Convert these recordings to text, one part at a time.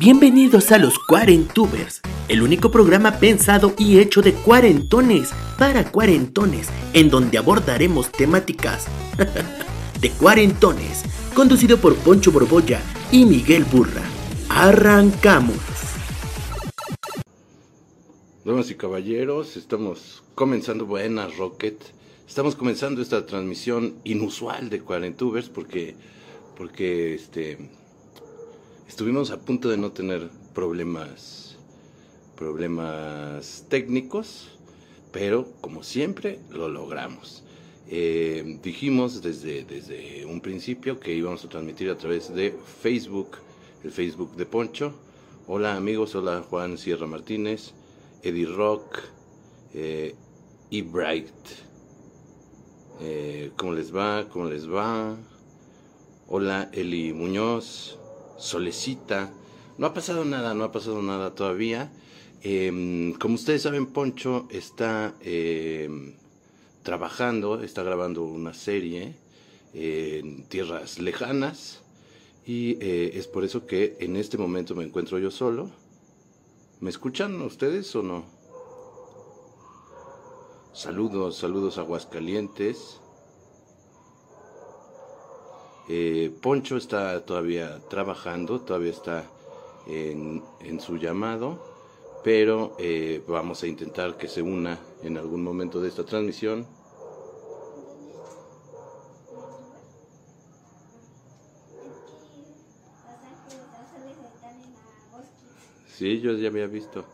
Bienvenidos a los Cuarentubers, el único programa pensado y hecho de cuarentones para cuarentones, en donde abordaremos temáticas de cuarentones, conducido por Poncho Borbolla y Miguel Burra. Arrancamos. Damas y caballeros, estamos comenzando Buenas Rocket. Estamos comenzando esta transmisión inusual de Cuarentubers porque porque este estuvimos a punto de no tener problemas, problemas técnicos, pero como siempre lo logramos. Eh, dijimos desde, desde un principio que íbamos a transmitir a través de Facebook, el Facebook de Poncho. Hola amigos, hola Juan Sierra Martínez, Eddie Rock eh, y Bright. Eh, ¿Cómo les va? ¿Cómo les va? Hola Eli Muñoz. Solecita. No ha pasado nada, no ha pasado nada todavía. Em, como ustedes saben, Poncho está em, trabajando, está grabando una serie en tierras lejanas y eh, es por eso que en este momento me encuentro yo solo. ¿Me escuchan ustedes o no? Saludos, saludos Aguascalientes. Eh, Poncho está todavía trabajando, todavía está en, su llamado, pero eh, vamos a intentar que se una en algún momento de esta transmisión. Sí, yo ya había visto.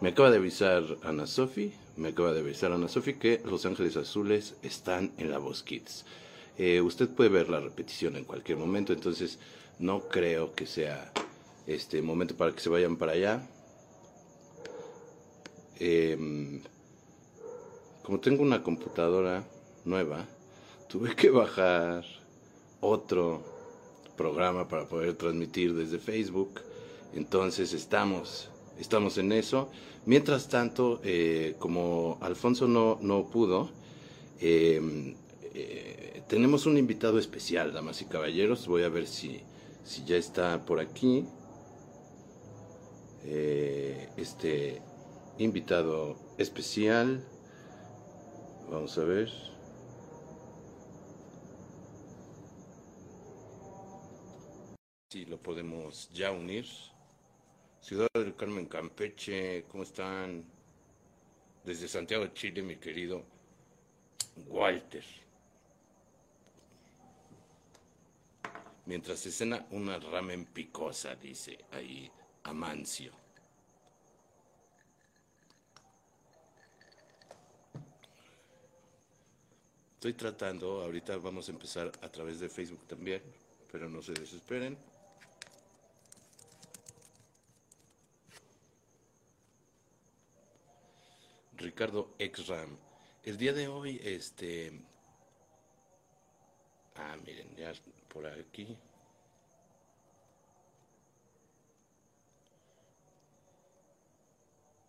Me acaba de avisar Ana Sofi, me acaba de avisar Ana Sofi que Los Ángeles Azules están en la Voz Kids. Eh, usted puede ver la repetición en cualquier momento, entonces no creo que sea este momento para que se vayan para allá. Em, como tengo una computadora nueva, tuve que bajar otro programa para poder transmitir desde Facebook. Entonces estamos, estamos en eso. Mientras tanto, eh, como Alfonso no, no pudo, em, eh, tenemos un invitado especial, damas y caballeros. Voy a ver si, si ya está por aquí. Eh, este invitado especial. Vamos a ver. Si lo podemos ya unir. Ciudad del Carmen Campeche, ¿cómo están? Desde Santiago de Chile, mi querido Walter. Mientras se cena una ramen picosa, dice ahí Amancio. Estoy tratando, ahorita vamos a empezar a través de Facebook también, pero no se desesperen. Ricardo Exram. El día de hoy, este... Ah, miren, ya por aquí.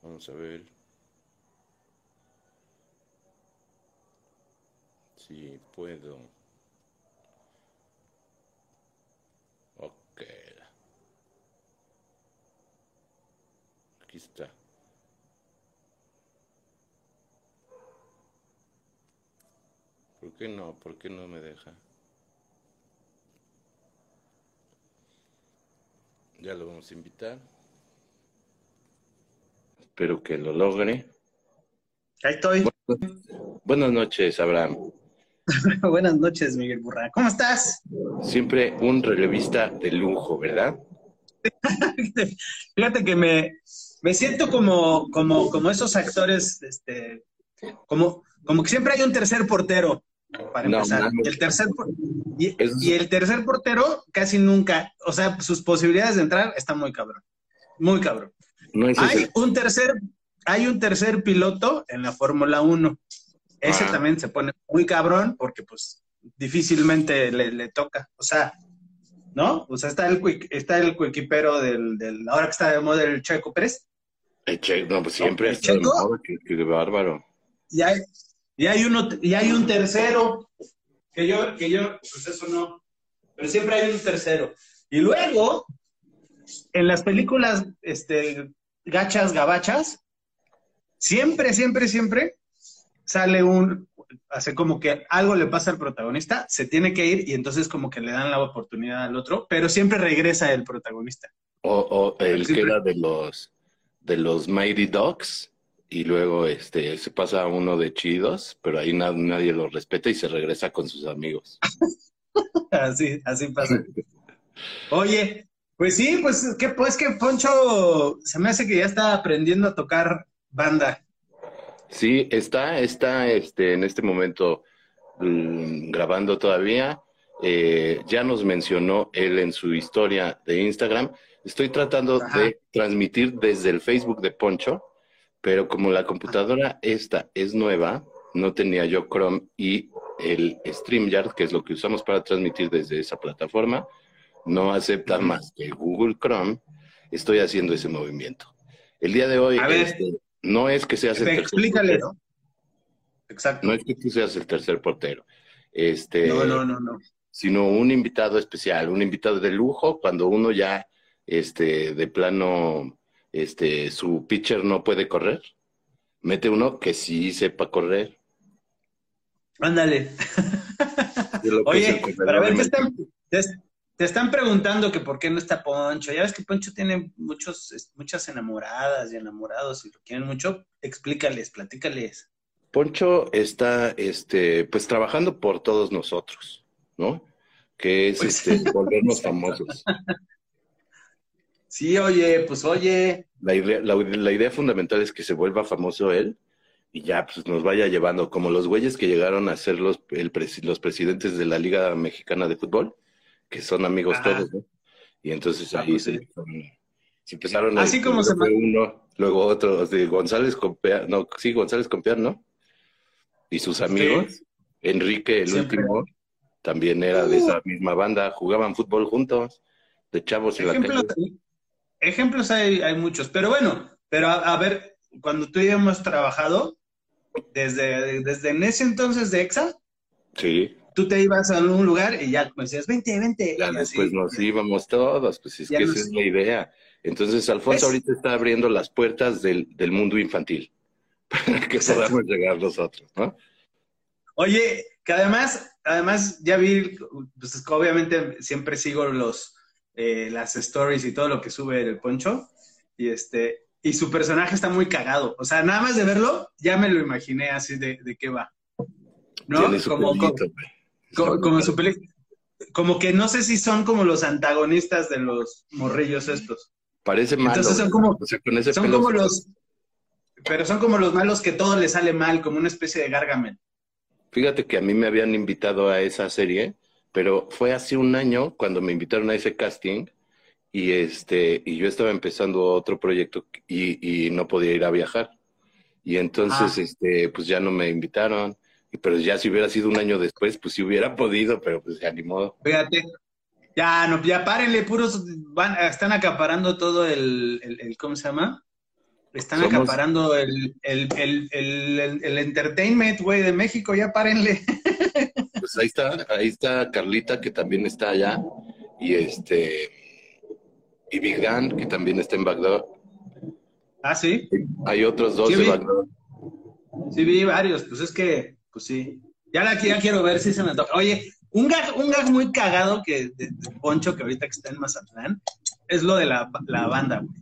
Vamos a ver si puedo. Ok. Aquí está. ¿Por qué no? ¿Por qué no me deja? Ya lo vamos a invitar. Espero que lo logre. Ahí estoy. Buenas, noches, Abraham. Buenas noches, Miguel Burra. ¿Cómo estás? Siempre un relevista de lujo, ¿verdad? Fíjate que me, me siento como, como, como esos actores, este, como, como que siempre hay un tercer portero para empezar. el tercer y, el tercer portero casi nunca, o sea, sus posibilidades de entrar están muy cabrón. muy cabrón. hay un tercer, hay un tercer piloto en la Fórmula 1. Ese ah. también se pone muy cabrón porque pues difícilmente le, toca. O sea, ¿no? O sea, está el, está el coequipero del, del, ahora que está de moda el Checo Pérez. El Checo, no, pues siempre está de moda, que, bárbaro. Y hay, y hay uno, y hay un tercero, que yo, que yo, pues eso no, pero siempre hay un tercero. Y luego, en las películas, este, gachas, gabachas, siempre, siempre, siempre sale un, hace como que algo le pasa al protagonista, se tiene que ir y entonces como que le dan la oportunidad al otro, pero siempre regresa el protagonista. O, el que era de los de los Mighty Dogs y luego este se pasa a uno de chidos, pero ahí nadie lo respeta y se regresa con sus amigos. así, así pasa. Oye, pues sí, pues que pues que Poncho se me hace que ya está aprendiendo a tocar banda. Sí, está, está este, en este momento mm, grabando todavía. Eh, ya nos mencionó él en su historia de Instagram. Estoy tratando de transmitir desde el Facebook de Poncho, pero como la computadora esta es nueva, no tenía yo Chrome y el StreamYard, que es lo que usamos para transmitir desde esa plataforma, no acepta más que Google Chrome. Estoy haciendo ese movimiento. El día de hoy, este, no es que seas el tercer Explícale, ¿no? Exacto. No es que tú seas el tercer portero. Este, no, no, no, no. Sino un invitado especial, un invitado de lujo cuando uno ya, este, de plano, este, su pitcher no puede correr. Mete uno que sí sepa correr. Ándale. Oye, para ver qué están, te están preguntando que por qué no está Poncho. Ya ves que Poncho tiene muchos, muchas enamoradas y enamorados y lo quieren mucho. Explícales, platícales. Poncho está, este, pues trabajando por todos nosotros, ¿no? Que es, pues este, volvernos famosos. Sí, oye, pues oye. La idea, la, idea fundamental es que se vuelva famoso él y ya pues nos vaya llevando, como los güeyes que llegaron a ser los, los presidentes de la Liga Mexicana de Fútbol que son amigos todos, ¿no? Y entonces ah, ahí pues se, empezaron a... Así como se... Uno, luego otro, de González Compear, no, sí, González Compear, ¿no? Y sus amigos, Enrique, el último, también era de esa uh. misma banda, jugaban fútbol juntos, de chavos en la calle. Ejemplos hay, hay muchos, pero bueno, pero a, ver, cuando tú y yo hemos trabajado, desde, desde en ese entonces de EXA, sí tú te ibas a un lugar y ya pues decías, vente, vente. Ya después nos íbamos todos, pues es que esa es la idea. Entonces, Alfonso ahorita está abriendo las puertas del, mundo infantil para que podamos llegar nosotros, ¿no? Oye, que además, además ya vi, pues obviamente siempre sigo los, eh, las stories y todo lo que sube el Poncho, y este, y su personaje está muy cagado. O sea, nada más de verlo, ya me lo imaginé así de, de qué va. ¿No? como, como, su como que no sé si son como los antagonistas de los morrillos estos. Parece malo. Entonces son como, son como los, pero son como los malos que todo les sale mal, como una especie de Gargamel. Fíjate que a mí me habían invitado a esa serie, pero fue hace un año cuando me invitaron a ese casting y este y yo estaba empezando otro proyecto y, y no podía ir a viajar y entonces ah. este pues ya no me invitaron pero ya si hubiera sido un año después, pues sí hubiera podido, pero pues ya ni modo. Fíjate, ya, no, ya párenle, puros, van, están acaparando todo el, el, ¿cómo se llama? Están acaparando el, el, el, el, entertainment, güey, de México, ya párenle. Pues ahí está, ahí está Carlita, que también está allá, y este, y Big Dan, que también está en Bagdad. Ah, sí. Hay otros dos de Bagdad. Sí, vi varios, pues es que pues sí. Ya la ya quiero ver si se me toca. Oye, un gag, un gag muy cagado que de, Poncho, que ahorita que está en Mazatlán, es lo de la, la banda, güey.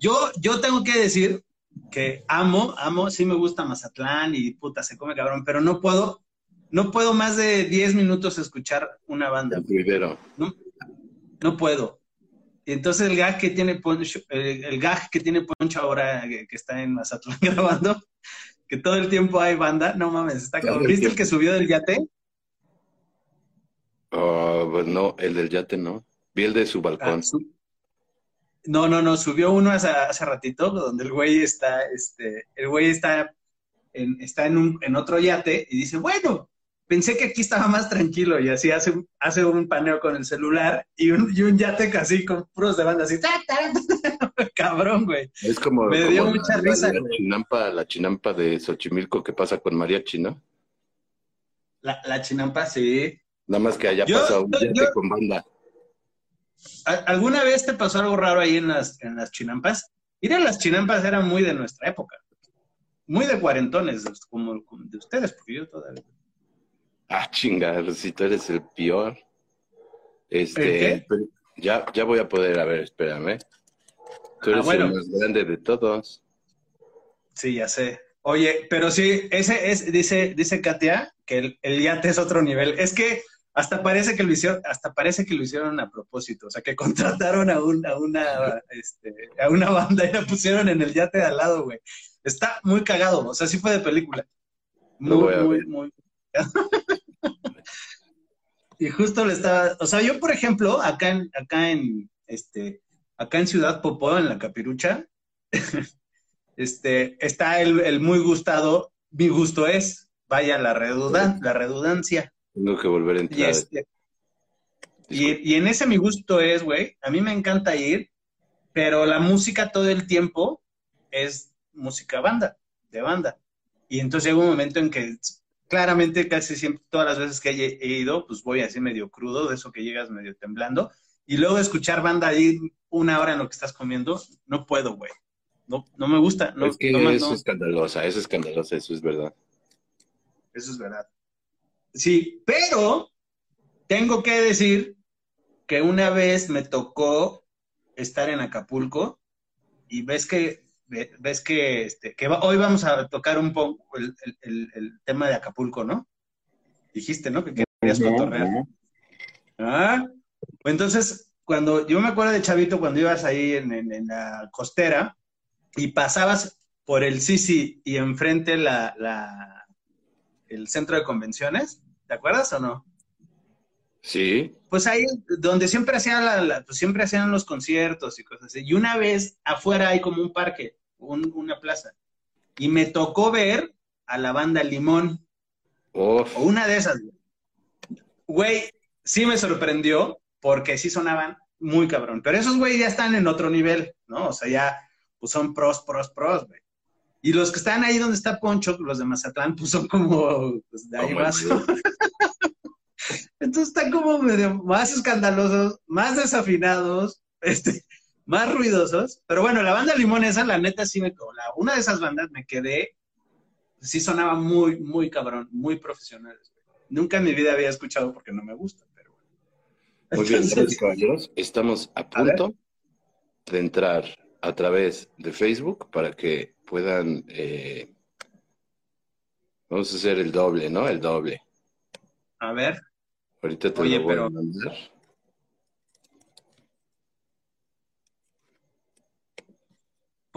Yo, yo tengo que decir que amo, amo, sí me gusta Mazatlán y puta, se come cabrón, pero no puedo, no puedo más de 10 minutos escuchar una banda. No, no puedo. Y entonces el gag que tiene Poncho, el, gag que tiene Poncho ahora que está en Mazatlán grabando, que todo el tiempo hay banda, no mames, está cabrón. ¿Viste el que subió del yate? Uh, pues no, el del yate no. Vi el de su balcón. Ah, No, no, no, subió uno hace, hace ratito donde el güey está, este, el güey está en, está en, un, en otro yate y dice, bueno, pensé que aquí estaba más tranquilo y así hace, un- hace un paneo con el celular y un, y un yate casi con puros de banda así, ta, ta, ta. cabrón, güey. Es como, Me como dio la- mucha risa, La, chinampa, la chinampa de Xochimilco que pasa con mariachi, ¿no? La, la chinampa, sí. Nada más que allá Yo- pasa un yate yo- con banda. ¿Al- ¿Alguna vez te pasó algo raro ahí en las, en las chinampas? Mira, las chinampas eran muy de nuestra época. Muy de cuarentones, como, como de ustedes, porque yo todavía. Ah, chinga, si tú eres el peor. Este, ¿El qué? ya, ya voy a poder, a ver, espérame. Tú Ah, eres bueno. el más grande de todos. Sí, ya sé. Oye, pero sí, ese es, dice, dice Katia, que el, el yate es otro nivel. Es que hasta parece que lo hicieron, hasta parece que lo hicieron a propósito. O sea, que contrataron a, un, a una, este, a una banda y la pusieron en el yate de al lado, güey. Está muy cagado. O sea, sí fue de película. Muy, muy, muy. y justo le estaba, o sea, yo, por ejemplo, acá en, acá en, este, acá en Ciudad Popó, en la Capirucha, este, está el, el muy gustado, mi gusto es, vaya la, redudan, la redundancia. Tengo que volver a Y, entrar. este, y, y en ese mi gusto es, güey, a mí me encanta ir, pero la música todo el tiempo es música banda, de banda. Y entonces llega un momento en que claramente casi siempre, todas las veces que he, he ido, pues voy así medio crudo, de eso que llegas medio temblando, y luego escuchar banda ahí una hora en lo que estás comiendo, no puedo, güey. No, no me gusta. No, es que no me- es escandalosa, es escandalosa, eso es verdad. Eso es verdad. Sí, pero tengo que decir que una vez me tocó estar en Acapulco y ves que ves que, este, que va- hoy vamos a tocar un poco el, el- el- el tema de Acapulco, ¿no? Dijiste, ¿no? Que querías cotorrear. Ah, pues entonces, cuando yo me acuerdo de Chavito, cuando ibas ahí en, en- en la costera y pasabas por el Sisi y enfrente la, la- el centro de convenciones, ¿te acuerdas o no? Sí, Pues ahí donde siempre hacían la- la- pues siempre hacían los conciertos y cosas así. Y una vez afuera hay como un parque, un- una plaza. Y me tocó ver a la banda Limón. Uf, O una de esas. güey. Sí me sorprendió porque sí sonaban muy cabrón. Pero esos güey ya están en otro nivel, ¿no? O sea, ya pues son pros, pros, pros, güey. Y los que están ahí donde está Poncho, los de Mazatlán, pues son como pues, de ahí como más. Entonces están como medio más escandalosos, más desafinados, este, más ruidosos. Pero bueno, la banda Limón esa, la neta, sí me... la- una de esas bandas me quedé, sí sonaba muy, muy cabrón, muy profesionales. güey. Nunca en mi vida había escuchado porque no me gusta, pero bueno. Muy bien, Entonces, caballeros, estamos a punto de entrar a través de Facebook para que puedan. eh, vamos a hacer el doble, ¿no? El doble. a ver, Ahorita te Oye, lo voy pero- a mandar.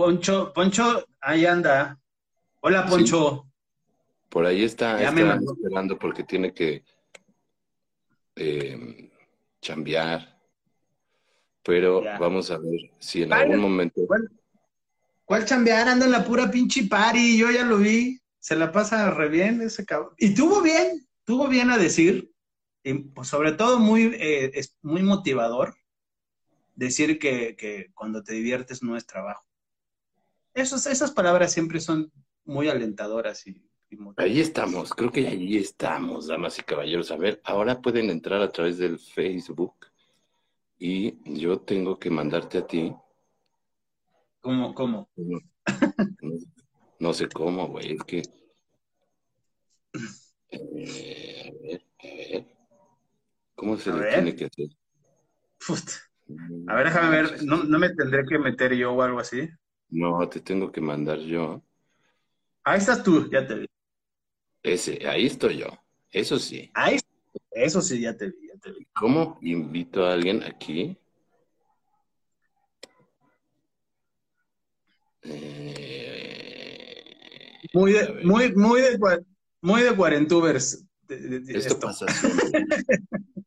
Poncho, Poncho, ahí anda. Hola, Sí. Poncho. Por ahí está, Ya está esperando porque tiene que eh, chambear. Pero Ya. vamos a ver si en algún momento. ¿Cuál, cuál chambear? Anda en la pura pinche party, yo ya lo vi. Se la pasa re bien ese cabrón. Y tuvo bien, tuvo bien a decir, y, pues, sobre todo muy, eh, es muy motivador, decir que, que cuando te diviertes no es trabajo. Esos, esas palabras siempre son muy alentadoras y. Ahí estamos, creo que ahí estamos, damas y caballeros. A ver, ahora pueden entrar a través del Facebook y yo tengo que mandarte a ti. ¿Cómo, cómo? No, no- no sé cómo, güey, es que. Eh, a ver, a ver. ¿Cómo se A le ver. tiene que hacer? Put. A ver, déjame ver, ¿no, no me tendré que meter yo o algo así? No, te tengo que mandar yo. Ahí estás tú, ya te vi. Ese, ahí estoy yo. Eso sí. Ahí, eso sí, ya te vi, ya te vi. ¿Cómo invito a alguien aquí? Eh, Muy de, muy, muy de, muy de cuarentubers. de- de- de Esto esto. pasa siempre.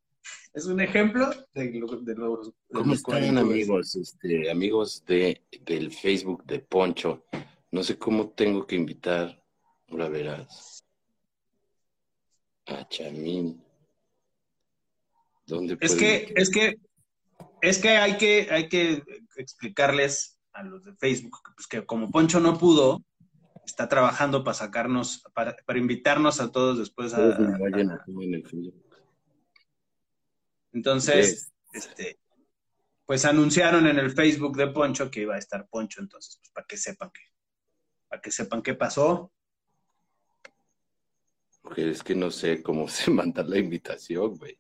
es un ejemplo de, lo- de los. de ¿Cómo los están amigos? Este, amigos de, del Facebook de Poncho. No sé cómo tengo que invitar, ahora verás, a Chamín. ¿Dónde Es que, es que, es que hay que, hay que explicarles a los de Facebook que, pues, que como Poncho no pudo, está trabajando para sacarnos, para, para invitarnos a todos después a, vayan a- entonces, este, pues anunciaron en el Facebook de Poncho que iba a estar Poncho, entonces, pues, para que sepan que, para que sepan qué pasó. Porque es que no sé cómo se manda la invitación, güey.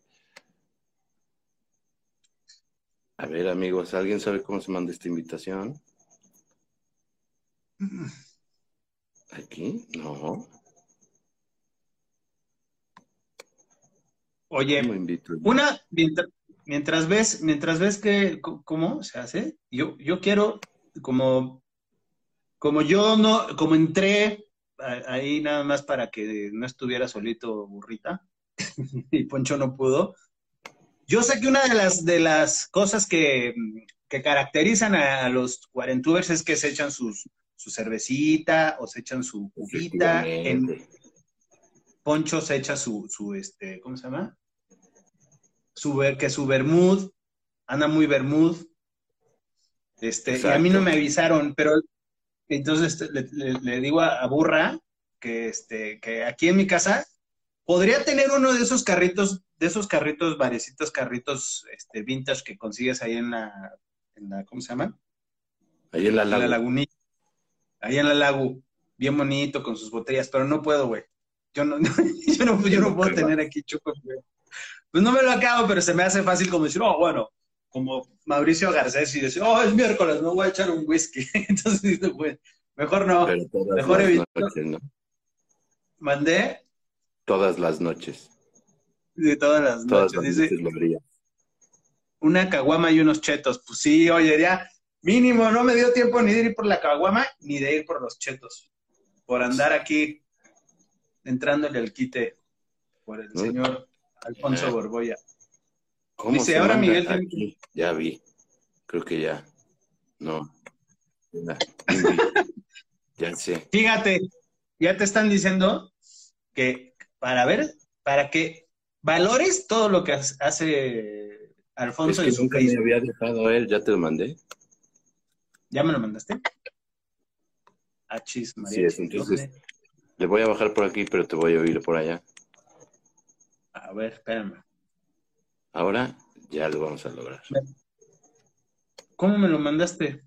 A ver, amigos, ¿alguien sabe cómo se manda esta invitación? ¿Aquí? No. Oye. Una, mientras, mientras ves, mientras ves que cómo se hace, yo, yo quiero, como, como yo no, como entré ahí nada más para que no estuviera solito burrita, y Poncho no pudo. Yo sé que una de las de las cosas que, que caracterizan a, los cuarentubers es que se echan sus, su cervecita o se echan su. En, Efectivamente. Poncho se echa su, su este, ¿cómo se llama? Su, que su bermud, anda muy bermud. Este, y a mí no me avisaron, pero entonces este, le, le- le digo a, a Burra que, este, que aquí en mi casa podría tener uno de esos carritos, de esos carritos, varecitos carritos este, vintage que consigues ahí en la, en la ¿cómo se llama? Ahí en la la lago. lagunilla. Ahí en la lago, bien bonito con sus botellas, pero no puedo, güey. Yo no, yo no, yo no puedo tener aquí chupo, güey. Pues no me lo acabo, pero se me hace fácil como decir, oh, bueno, como Mauricio Garcés y decir, oh, es miércoles, me voy a echar un whisky. Entonces, dice, pues, mejor no. Mejor noches, ¿no? Mandé Todas las noches. de todas las Todas noches. las Dice, noches lo haría. una caguama y unos chetos. Pues sí, oye, ya mínimo, no me dio tiempo ni de ir por la caguama ni de ir por los chetos. Por andar aquí entrándole al quite por el No. señor Alfonso Ah. Borboya. ¿Cómo Dice, ahora Miguel aquí? Ya vi. Creo que ya. No. Ya, sé. Fíjate, ya te están diciendo que para ver, para que valores todo lo que hace Es Alfonso que en su nunca me había dejado él. ¿Ya te lo mandé? ¿Ya me lo mandaste? Achis, María. Sí, es, entonces- Le voy a bajar por aquí, pero te voy a oír por allá. A ver, espérame. Ahora ya lo vamos a lograr. ¿Cómo me lo mandaste?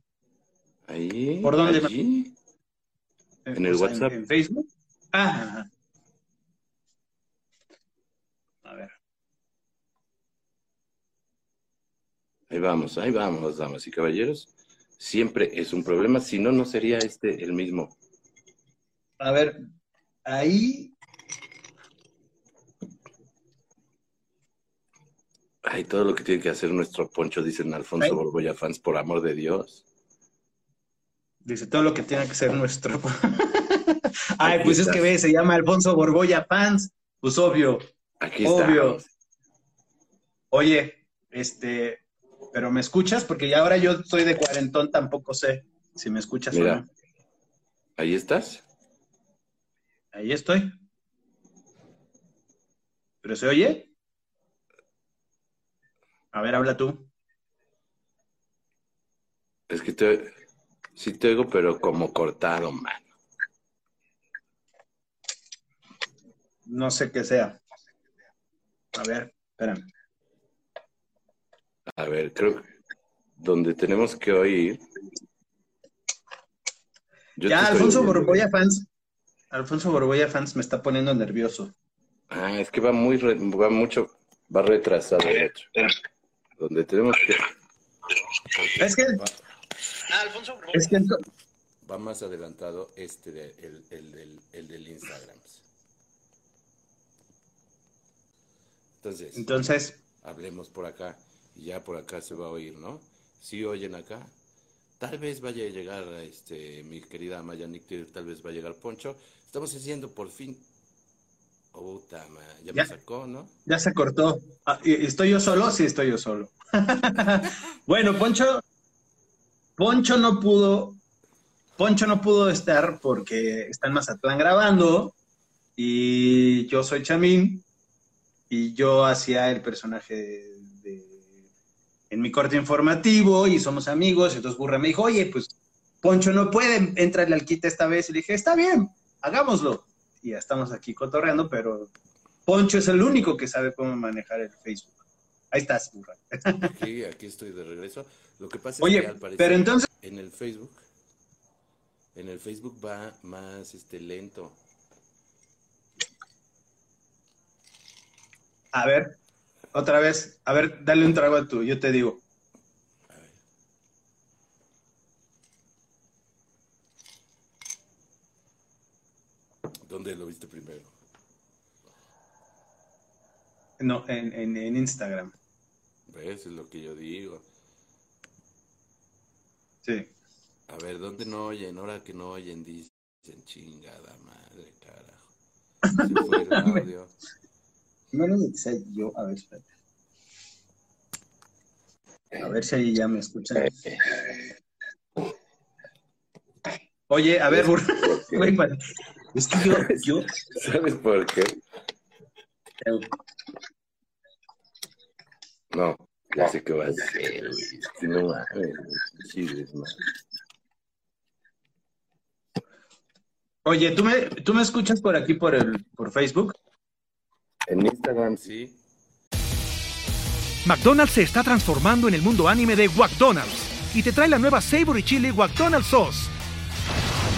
Ahí. ¿Por dónde? allí. ¿En el O sea, WhatsApp? ¿En, Facebook? Ah. A ver. Ahí vamos, ahí vamos, damas y caballeros. Siempre es un problema, si no, no sería este el mismo. A ver, ahí. Ay, todo lo que tiene que hacer nuestro Poncho, dicen Alfonso Ay. Borbolla fans, por amor de Dios. Dice todo lo que tiene que ser nuestro. Ay, Aquí pues es que ve, se llama Alfonso Borboya Fans. Pues obvio. Aquí Obvio. estamos. Oye, este, pero ¿me escuchas? Porque ya ahora yo soy de cuarentón, tampoco sé si me escuchas o Mira. no. Ahí estás. Ahí estoy. ¿Pero se oye? A ver, habla tú. Es que te, sí te oigo, pero como cortado, man. No sé qué sea. A ver, espérame. A ver, creo que donde tenemos que oír. Yo ya, Alfonso. Borboya Fans. Alfonso Borboya Fans me está poniendo nervioso. Ah, es que va muy, re- va mucho, va retrasado, de hecho. Donde tenemos que, Es que, es que va más adelantado este, de- el, el del, el del Instagram. Entonces, entonces, hablemos por acá y ya por acá se va a oír, ¿no? Si oyen acá, tal vez vaya a llegar este mi querida Maya Nictir, tal vez va a llegar Poncho. Estamos haciendo por fin Puta, ya, Ya. me sacó, ¿no? Ya se cortó. Ah, ¿y- ¿Estoy yo solo? Sí, estoy yo solo. bueno, Poncho, Poncho no pudo, Poncho no pudo estar porque está en Mazatlán grabando y yo soy Chamín y yo hacía el personaje de, en mi corte informativo y somos amigos. Entonces Burra me dijo, oye, pues Poncho no puede, entrarle al quite esta vez. Y le dije, está bien, hagámoslo. Y ya estamos aquí cotorreando, pero Poncho es el único que sabe cómo manejar el Facebook. Ahí estás, burra. Aquí, aquí estoy de regreso. Lo que pasa es que al parecer pero entonces, en el Facebook, en el Facebook va más este lento. a ver, otra vez, a ver, dale un trago a tu, yo te digo. ¿Dónde lo viste primero? No, en, en, en Instagram. ¿Ves? Es lo que yo digo. Sí. A ver, ¿dónde no oyen? Ahora que no oyen, dicen chingada madre, carajo. Se fue el audio. No lo que yo, a ver, espérate. A ver si ahí ya me escuchan. Oye, a ver. Güey, Es que yo, yo, ¿Sabes por qué? No, ya sé qué va a hacer, güey. Si no mames, sí, oye, ¿tú me, ¿tú me escuchas por aquí por el, por Facebook? En Instagram sí. McDonald's se está transformando en el mundo anime de McDonald's y te trae la nueva Savory Chili McDonald's Sauce.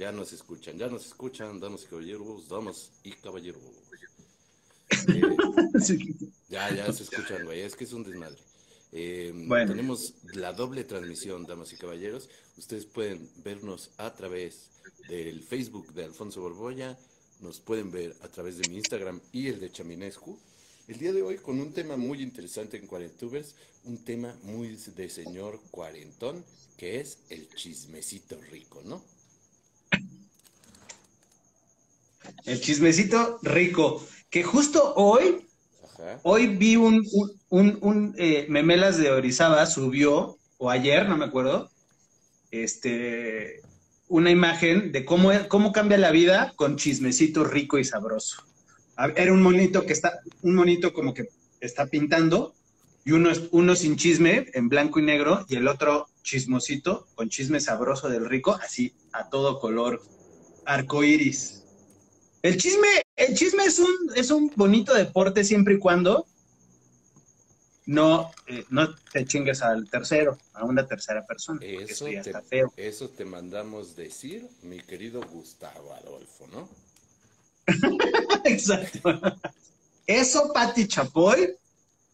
Ya nos escuchan, ya nos escuchan, damas y caballeros, damas y caballeros. Eh, Sí. ya, ya se escuchan, güey. Es que es un desmadre. Eh, Bueno. Tenemos la doble transmisión, damas y caballeros. Ustedes pueden vernos a través del Facebook de Alfonso Borbolla. Nos pueden ver a través de mi Instagram y el de Chaminescu. El día de hoy con un tema muy interesante en Cuarentubers, un tema muy de señor cuarentón, que es el chismecito rico, ¿no? El chismecito rico. Que justo hoy, Ajá. hoy vi un, un, un, un, eh, Memelas de Orizaba subió, o ayer, no me acuerdo, este, una imagen de cómo, cómo cambia la vida con chismecito rico y sabroso. Era un monito que está, un monito como que está pintando, y uno, es- uno sin chisme, en blanco y negro, y el otro chismosito, con chisme sabroso del rico, así a todo color, arco iris. El chisme, el chisme es un, es un bonito deporte siempre y cuando no, eh, no te chingues al tercero, a una tercera persona, Eso te, está feo. eso te mandamos decir, mi querido Gustavo Adolfo, ¿no? Exacto. Eso, Pati Chapoy,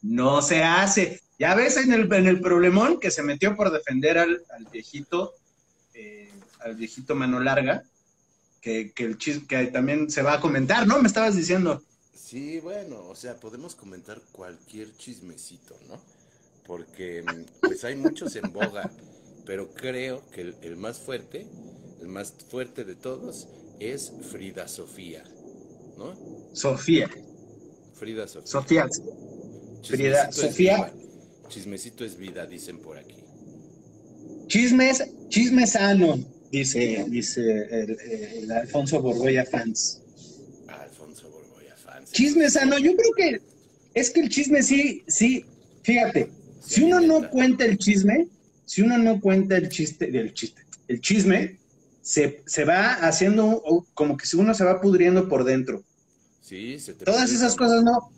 no se hace. Ya ves en el, en el problemón que se metió por defender al, al viejito, eh, al viejito mano larga, que, que el chis, que también se va a comentar, ¿no? Me estabas diciendo. Sí, bueno, o sea, podemos comentar cualquier chismecito, ¿no? Porque pues hay muchos en boga, pero creo que el, el más fuerte, el más fuerte de todos es Frida Sofía, ¿no? Sofía. Frida Sofía. Sofía. Frida Sofía. Chismecito es vida, dicen por aquí. Chismes, chisme sano, dice, dice el, el Alfonso Borgoya fans. Alfonso Borgoya fans. Chisme sano, yo creo que es que el chisme sí, sí, fíjate, si uno no cuenta el chisme, si uno no cuenta el chiste, el chiste, el chisme, se, se va haciendo como que si uno se va pudriendo por dentro. Sí, se te Todas esas cosas no,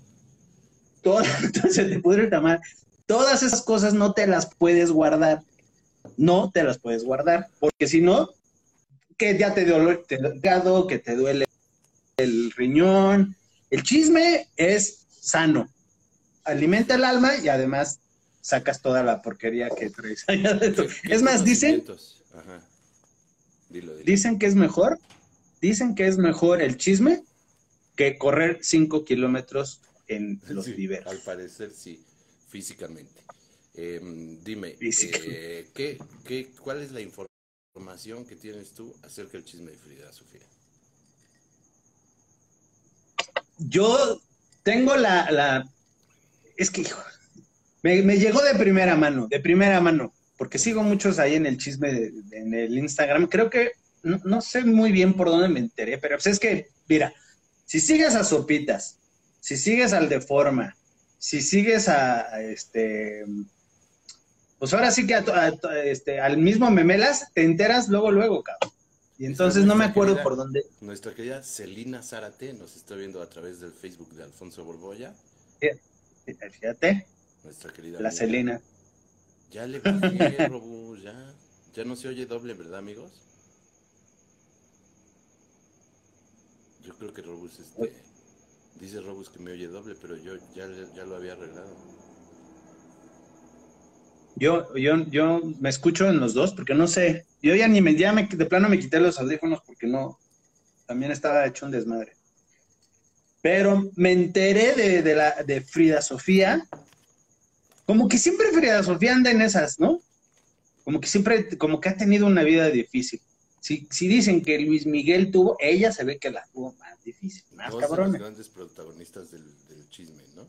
todas, se te pudre el tamal. Todas esas cosas no te las puedes guardar. No te las puedes guardar, porque si no, que ya te duele el hígado, que te duele el riñón. El chisme es sano. alimenta el alma y además sacas toda la porquería que traes allá adentro. ¿Qué- qué Es más, dicen? Ajá. Dilo, dilo. dicen que es mejor, dicen que es mejor el chisme que correr cinco kilómetros en los Sí, viveros. Al parecer sí, físicamente. Em, dime, eh, ¿qué, qué, ¿cuál es la información que tienes tú acerca del chisme de Frida Sofía? Yo tengo la, la es que hijo, me, me llegó de primera mano, de primera mano, porque sigo muchos ahí en el chisme de- de- en el Instagram. Creo que no, no sé muy bien por dónde me enteré, pero pues es que, mira, si sigues a Sopitas, si sigues al Deforma, si sigues a, a este, pues ahora sí que a a este, al mismo Memelas, te enteras luego, luego, cabrón. Y entonces no me acuerdo por dónde. Nuestra querida Celina Zárate nos está viendo a través del Facebook de Alfonso Borboya. Fíjate, Nuestra querida. la amiga. Celina. Ya le bajé, Robu, ya. Ya no se oye doble, ¿verdad, amigos? Yo creo que Robus, este. Dice Robus que me oye doble, pero yo ya, ya lo había arreglado. Yo, yo, yo me escucho en los dos porque no sé. Yo ya ni me, ya me, de plano me quité los audífonos porque no, también estaba hecho un desmadre. Pero me enteré de, de la, de Frida Sofía. Como que siempre Frida Sofía anda en esas, ¿no? Como que siempre, como que ha tenido una vida difícil. Si, si dicen que Luis Miguel tuvo, ella se ve que la tuvo más difícil, más Dos de los cabrona. grandes protagonistas del, del chisme, ¿no?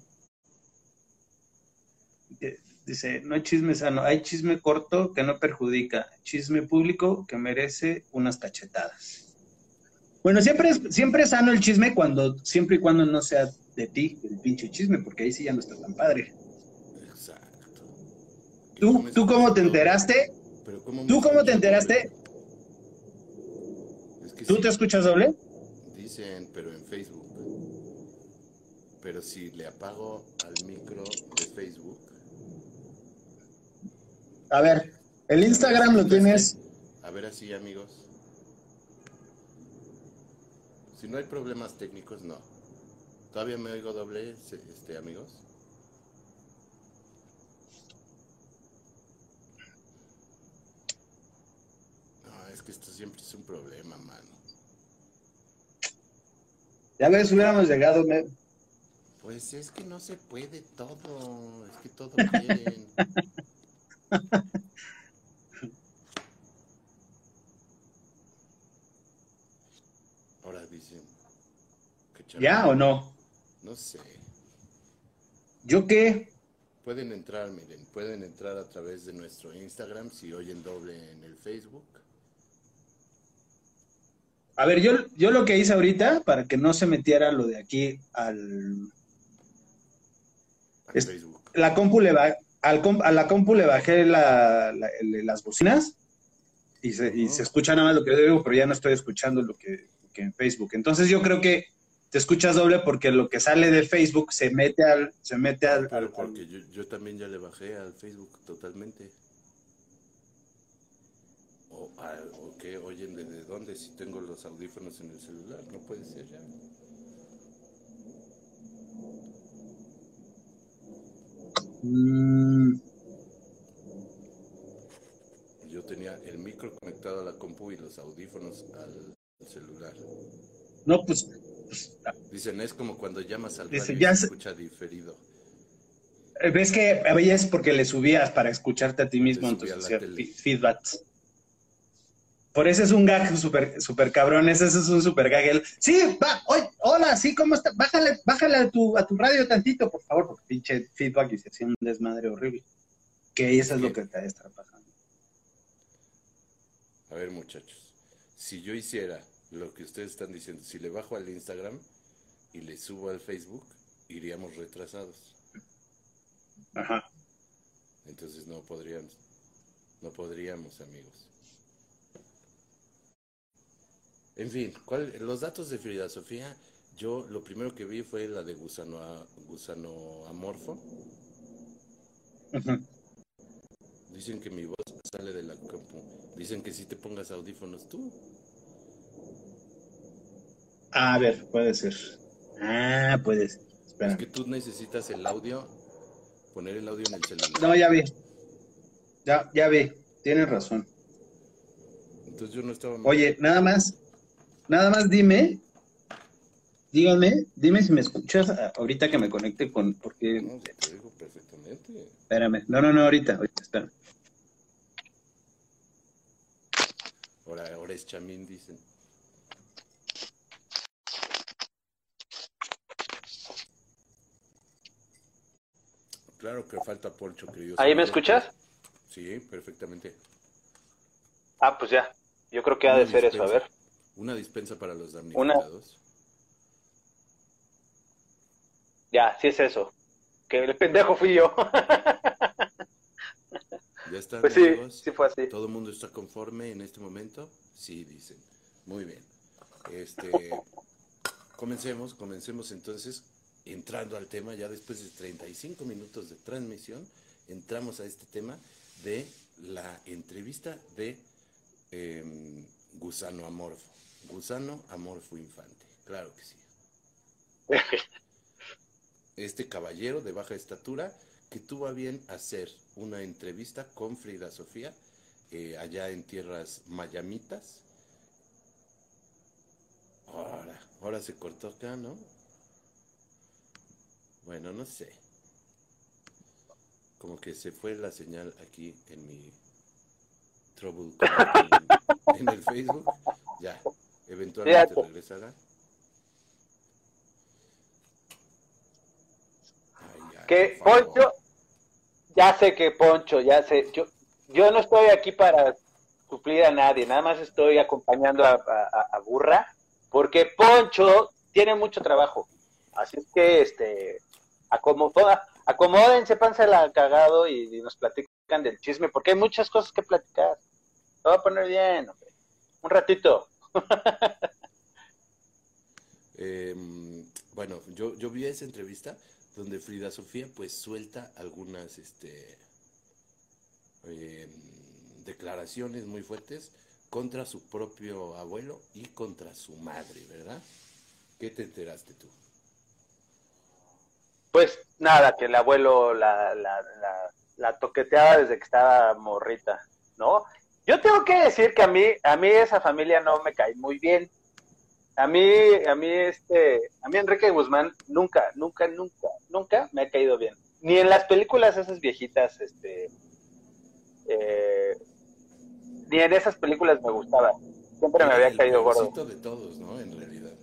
Dice, no hay chisme sano, hay chisme corto que no perjudica, chisme público que merece unas cachetadas. Bueno, siempre es, siempre es sano el chisme cuando, siempre y cuando no sea de ti, el pinche chisme, porque ahí sí ya no está tan padre. Exacto. ¿Tú, me tú cómo te enteraste? pero ¿cómo ¿Tú cómo te enteraste? doble? Es que ¿Tú sí, te escuchas doble? Dicen, pero en Facebook. Pero si le apago al micro de Facebook. A ver, el Instagram lo tienes. A ver así, amigos. Si no hay problemas técnicos, no. ¿Todavía me oigo doble, este, amigos? No, es que esto siempre es un problema, mano. Ya ves, hubiéramos llegado. me- Pues es que no se puede todo, es que todo quieren. Ahora dicen que ¿Ya o no? No sé. ¿Yo qué? Pueden entrar, miren, pueden entrar a través de nuestro Instagram si oyen doble en el Facebook. A ver, yo, yo lo que hice ahorita, para que no se metiera lo de aquí al, al Es- Facebook. la compu le ba- al a la compu le bajé la- las bocinas y se, y se escucha nada más lo que yo digo, pero ya no estoy escuchando lo que, que en Facebook. Entonces yo creo que te escuchas doble porque lo que sale de Facebook se mete al, se mete al, al- porque yo, yo también ya le bajé al Facebook totalmente. O, a- o qué oyen desde dónde si tengo los audífonos en el celular, no puede ser ya. Mm, Yo tenía el micro conectado a la compu y los audífonos al celular. no, pues Dicen, es como cuando llamas al Dice, radio y ya se escucha diferido. eh, ves que a veces es porque le subías para escucharte a ti mismo, entonces feedbacks. Por eso es un gag súper super cabrón, ese es un super gag. El, sí, va, oy, hola, sí, ¿cómo está? Bájale, bájale a tu, a tu radio tantito, por favor, porque pinche feedback y se hacía un desmadre horrible. Que eso es lo que te está pasando. A ver, muchachos, si yo hiciera lo que ustedes están diciendo, si le bajo al Instagram y le subo al Facebook, iríamos retrasados. Ajá. Entonces no podríamos, no podríamos, amigos. En fin, ¿cuál- los datos de Frida Sofía, yo lo primero que vi fue la de gusano, a- gusano amorfo. Dicen que mi voz sale de la. Dicen que si te pongas audífonos tú. A ver, puede ser. Ah, puede ser. Es que tú necesitas el audio poner el audio en el celular. No, ya vi. Ya, ya vi. Tienes razón. Entonces yo no estaba... Oye, nada más, nada más dime, díganme, dime si me escuchas a- ahorita que me conecte con, porque, No, te digo perfectamente. espérame, no, no, no, ahorita, ahorita, espérame. Ahora, ahora es chamín, dicen. Claro que falta Poncho, querido. ¿Ahí me escuchas? Sí, perfectamente. Ah, pues ya. Yo creo que ha de ser eso. A ver. Una dispensa para los damnificados. Ya, sí es eso. Que el pendejo fui yo. Ya están, pues sí, sí fue así. ¿Todo el mundo está conforme en este momento? Sí, dicen. Muy bien. Este, comencemos, comencemos entonces entrando al tema, ya después de 35 minutos de transmisión, entramos a este tema de la entrevista de em, Gusano Amorfo. Gusano Amorfo Infante, claro que sí. Este caballero de baja estatura que tuvo a bien hacer una entrevista con Frida Sofía eh, allá en tierras mayamitas. Ahora, ahora se cortó acá, ¿no? Bueno, no sé. Como que se fue la señal aquí en mi Trouble en, en el Facebook. Ya, eventualmente regresará. Ay, Que. Poncho, ya sé que Poncho, ya sé. Yo, yo no estoy aquí para suplir a nadie, nada más estoy acompañando a, a- a Burra, porque Poncho tiene mucho trabajo. Así es que, este, acomoda, acomódense, la cagado y, y nos platican del chisme, porque hay muchas cosas que platicar. Se va a poner bien, hombre. Un ratito. Eh, bueno, yo, vi esa entrevista donde Frida Sofía pues suelta algunas este, eh, declaraciones muy fuertes contra su propio abuelo y contra su madre, ¿verdad? ¿Qué te enteraste tú? Pues nada, que el abuelo la toqueteaba desde que estaba morrita, ¿no? Yo tengo que decir que a mí, a mí esa familia no me cae muy bien. A mí, a mí este, a mí Enrique Guzmán nunca, nunca, nunca, nunca me ha caído bien. Ni en las películas esas viejitas, este, eh, ni en esas películas me gustaba. Siempre me había caído gordo. de todos, ¿no? En realidad.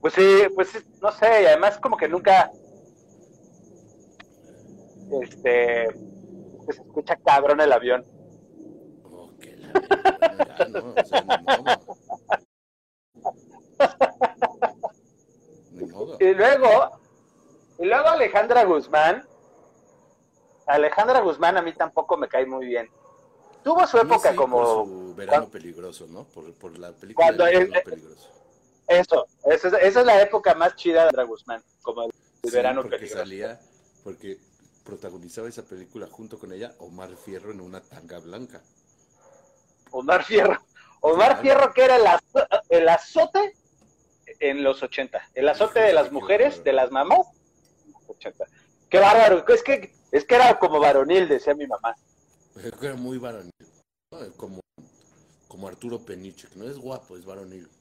Pues sí, pues no sé, y además como que nunca, este, que se escucha cabrón el avión. Oh, que la verga, ya, ¿no? O sea, ni modo. Ni modo. Y luego, y luego Alejandra Guzmán, Alejandra Guzmán a mí tampoco me cae muy bien. Tuvo su época sí, como por su verano peligroso, ¿no? Por, por la película Cuando de es- verano peligroso. eso, esa es, esa es la época más chida de Alejandra Guzmán, como el, el Sí, verano porque peligroso. salía, porque protagonizaba esa película junto con ella Omar Fierro en una tanga blanca. Omar Fierro. Omar Claro. Fierro que era el, azo- el azote en los 80. El azote de las mujeres, de las mamás, en los 80. Qué bárbaro. Es que, es que era como varonil, decía mi mamá. Que Era muy varonil, como, como Arturo Peniche, que no es guapo, es varonil.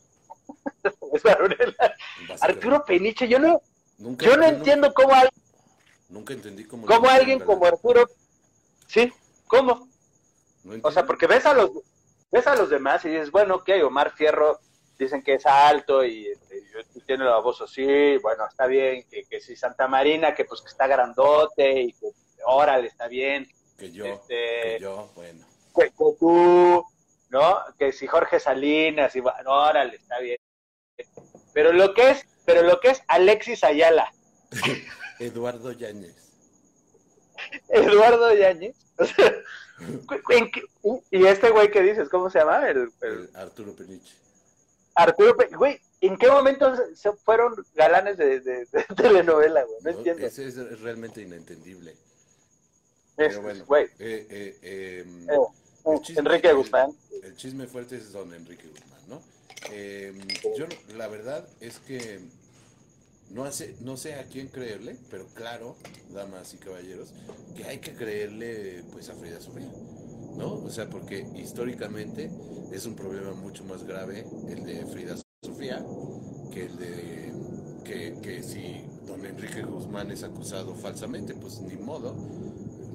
Es varonil. Arturo Peniche, yo no, Nunca- yo no entiendo cómo, hay, Nunca entendí cómo. cómo alguien como. Arturo, sí, ¿cómo? No O sea, porque ves a los ves a los demás y dices, bueno, ok, Omar Fierro dicen que es alto y, este, y tiene la voz así, bueno, está bien, que, que si Santa Marina, que pues que está grandote y que órale, está bien, Que yo, este- que yo, bueno. que, que tú, ¿no? Que si Jorge Salinas, y bueno, órale, está bien. Pero lo que es, pero lo que es Alexis Ayala, Eduardo Yáñez. Eduardo Yañez, o sea, ¿en qué- y este güey que dices, ¿cómo se llama? El, el- el Arturo Peniche. Arturo, Pe- güey, ¿en qué momento se- fueron galanes de, de- de telenovela, güey? No ¿no? entiendo. Ese es realmente inentendible. Es- Pero bueno, güey, eh, eh, eh, eh, chisme- Enrique Guzmán. El chisme fuerte es don Enrique Guzmán, ¿no? Eh, yo, la verdad es que no, hace, no sé a quién creerle, pero claro, damas y caballeros, que hay que creerle pues a Frida Sofía, ¿no? O sea, porque históricamente es un problema mucho más grave el de Frida Sofía que el de que, que si don Enrique Guzmán es acusado falsamente, pues ni modo.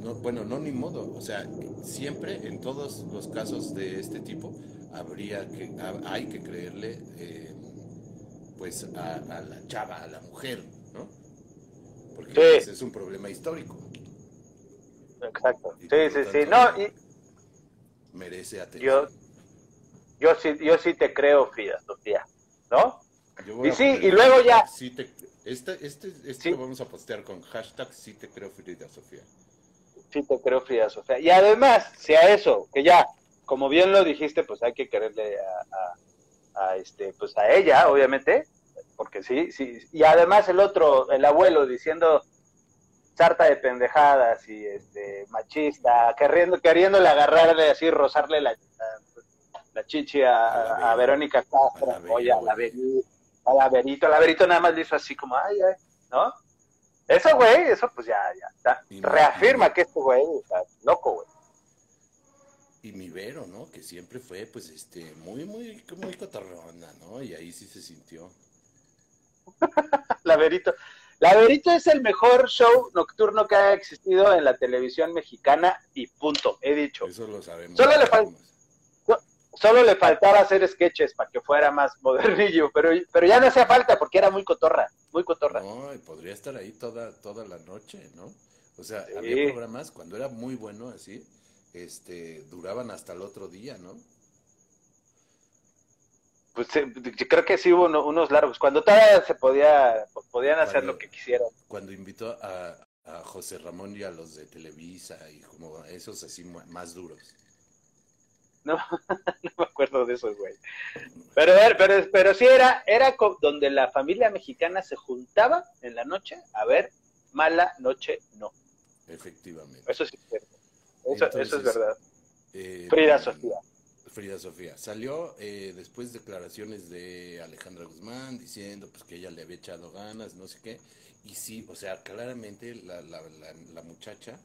No, bueno, no ni modo, o sea, siempre en todos los casos de este tipo habría que, ha- hay que creerle eh, pues a, a la chava, a la mujer, ¿no? Porque Sí. pues, es un problema histórico, Exacto. Y Sí, sí, sí. No, y merece atención. yo, yo sí, yo sí te creo, Frida Sofía, ¿no? Y sí, y luego ya- sí te- este este, este Sí. lo vamos a postear con hashtag sí te creo Frida Sofía. Sí te creo, Frida Sofía. Y además, si a eso, que ya, como bien lo dijiste, pues hay que quererle a, a- a, este, pues a ella, obviamente, porque sí, sí. Y además el otro, el abuelo, diciendo sarta de pendejadas y este machista, queriendo, queriéndole agarrarle así, rozarle la, la, la chichi a, A la a Vero. Verónica Castro, A oye, a la. Verito, a la Verito, la Verito nada más le hizo así como, ay, ay, ¿no? Eso, güey, eso pues ya, ya, está. Reafirma que este güey está loco, güey. Y mi Vero, ¿no? Que siempre fue, pues, este, muy, muy, muy cotorrona, ¿no? Y ahí sí se sintió. La Verito. La Verito es el mejor show nocturno que ha existido en la televisión mexicana y punto, he dicho. Eso lo sabemos. Solo le fal- Sabemos. Solo le faltaba hacer sketches para que fuera más modernillo, pero, pero ya no hacía falta porque era muy cotorra, muy cotorra. No, y podría estar ahí toda, toda la noche, ¿no? O sea, Sí. había programas cuando era muy bueno así, este, duraban hasta el otro día, ¿no? Pues yo creo que sí hubo uno- unos largos, cuando todavía se podía, podían hacer Cuando- lo que quisieran. Cuando invitó a, a José Ramón y a los de Televisa y como esos así más duros. No, no me acuerdo de eso, güey. Pero, pero, pero sí era, era donde la familia mexicana se juntaba en la noche a ver Mala Noche No. Efectivamente. Eso sí es cierto. Eso, eso es verdad. Eh, Frida Sofía. Frida Sofía. Salió eh, después declaraciones de Alejandra Guzmán diciendo pues que ella le había echado ganas, no sé qué. Y sí, o sea, claramente la, la, la, la muchacha,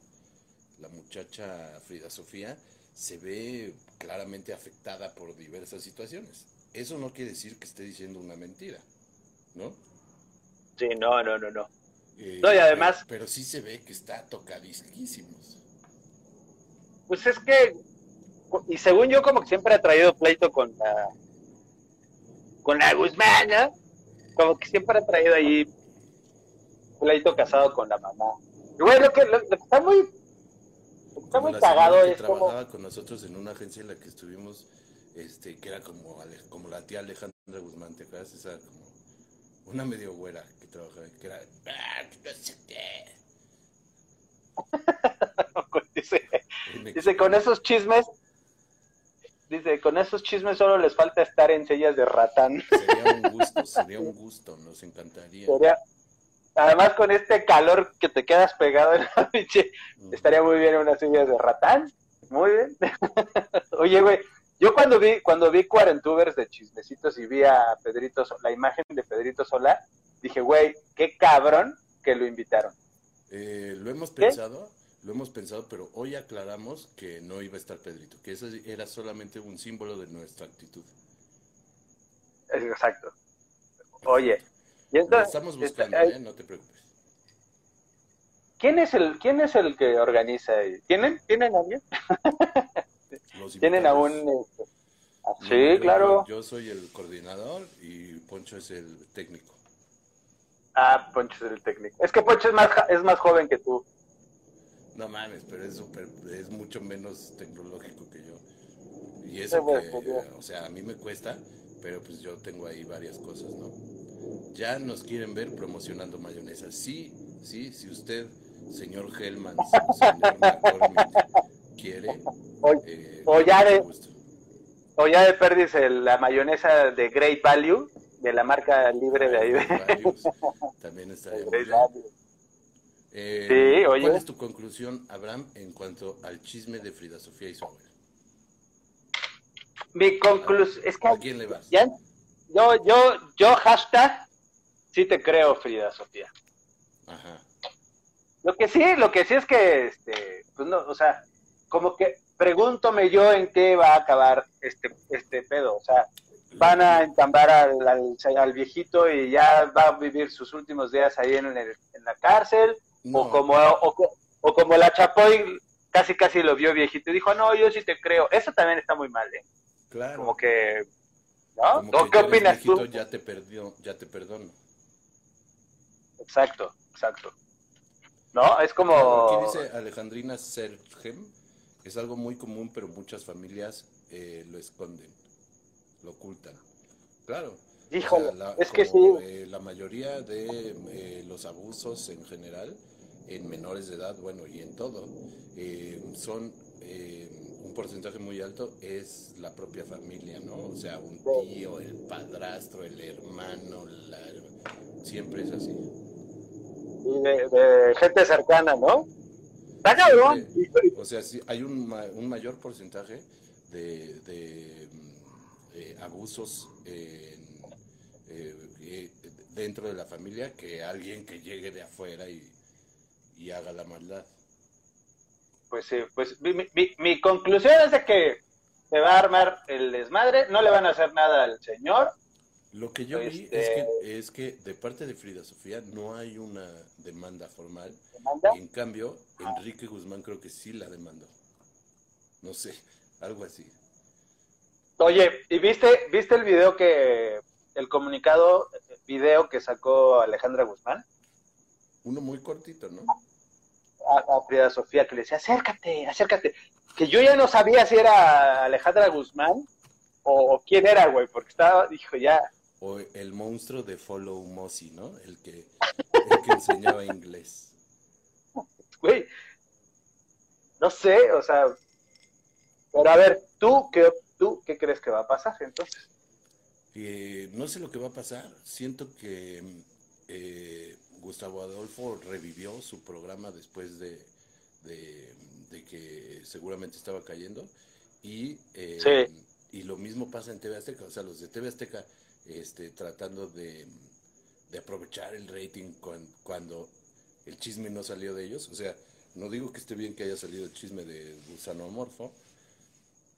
la muchacha Frida Sofía, se ve claramente afectada por diversas situaciones. Eso no quiere decir que esté diciendo una mentira, ¿no? Sí, no, no, no, no. Eh, No, y además- Pero, pero sí se ve que está tocadísimos. Pues es que, y según yo, como que siempre ha traído pleito con la, con la Guzmán, ¿no? Como que siempre ha traído ahí pleito casado con la mamá. Y bueno, lo que, lo, lo que está muy, lo que está Como muy cagado es como, trabajaba con nosotros en una agencia en la que estuvimos, este, que era como, como la tía Alejandra Guzmán, ¿te acuerdas? Esa como una medio güera que trabajaba, que era, "Ah, no sé qué". dice, dice, con esos chismes, dice, con esos chismes solo les falta estar en sillas de ratán. Sería un gusto, sería un gusto, nos encantaría. Sería- además con este calor que te quedas pegado en la pinche, Mm. estaría muy bien unas sillas de ratán. Muy bien. Oye, güey, yo cuando vi, cuando vi Cuarentubers de chismecitos y vi a Pedrito, la imagen de Pedrito Sola, dije, güey, qué cabrón que lo invitaron. Eh, lo hemos ¿Qué? pensado, lo hemos pensado, pero hoy aclaramos que no iba a estar Pedrito, que eso era solamente un símbolo de nuestra actitud. Exacto. Oye, y Lo entonces, estamos este, buscando, ¿eh? No te preocupes. ¿quién es el, quién es el que organiza? ahí? ¿Tienen, tienen a alguien? ¿Tienen a invitados. un, este, ah, sí, claro. Yo soy el coordinador y Poncho es el técnico. Ah, Poncho es el técnico. Es que Poncho es más, es más joven que tú. No mames, pero es es mucho menos tecnológico que yo. Y eso pues, que, pues, o sea, a mí me cuesta, pero pues yo tengo ahí varias cosas, ¿no? Ya nos quieren ver promocionando mayonesa. Sí, sí, si usted, señor Hellman, señor McCormick, quiere. O- eh, o ya de-. O ya de perdis el- la mayonesa de Great Value, de la marca libre de ahí. de- Varios. También bien. Value. Eh, Sí, oye. ¿Cuál es tu conclusión, Abraham, en cuanto al chisme de Frida Sofía y su abuela? Mi conclusión es que ¿A quién le vas? ya, yo, yo, yo hashtag sí te creo, Frida Sofía. Ajá. Lo que sí, lo que sí es que, este, pues no, o sea, como que pregúntome yo en qué va a acabar este, este pedo, o sea, van a entambar al, al, viejito y ya va a vivir sus últimos días ahí en, en la cárcel, o como o, o, como la Chapoy casi casi lo vio viejito y dijo, no, yo sí te creo, eso también está muy mal, ¿eh? Claro. Como que, ¿no? Como ¿Qué opinas tú? Ya te perdió, ya te perdono. Exacto, exacto. ¿No? Es como... Aquí dice Alejandrina Sergem, es algo muy común, pero muchas familias eh, lo esconden, lo ocultan. Claro. Híjole, es que sí. Eh, la mayoría de eh, los abusos en general, en menores de edad, bueno, y en todo, son un porcentaje muy alto es la propia familia, ¿no? O sea, un tío, el padrastro, el hermano, la... siempre es así de, gente cercana, ¿no? Está cabrón. O sea, sí, hay un, un mayor porcentaje de, de, mm, abusos eh, eh, dentro de la familia que alguien que llegue de afuera y, y haga la maldad. Pues sí, pues mi, mi, mi conclusión es de que se va a armar el desmadre, no le van a hacer nada al señor, lo que yo vi es que, este es que de parte de Frida Sofía no hay una demanda formal. En cambio, Enrique Guzmán creo que sí la demandó. No sé, algo así. Oye, ¿y viste, viste el video que, el comunicado video que sacó Alejandra Guzmán? Uno muy cortito, ¿no? A, Frida Sofía que le decía, acércate, acércate. Que yo ya no sabía si era Alejandra Guzmán o, o quién era, güey, porque estaba, dijo, ya, o el monstruo de Follow Mossy, ¿no? El que, el que enseñaba inglés. Güey, no sé, o sea, pero a ver, ¿tú qué, tú qué crees que va a pasar entonces? Eh, no sé lo que va a pasar, siento que eh, Gustavo Adolfo revivió su programa después de, de, que seguramente estaba cayendo y, eh, y lo mismo pasa en TV Azteca, o sea, los de TV Azteca este, tratando de, aprovechar el rating cuando, el chisme no salió de ellos. O sea, no digo que esté bien que haya salido el chisme de Gusano Amorfo,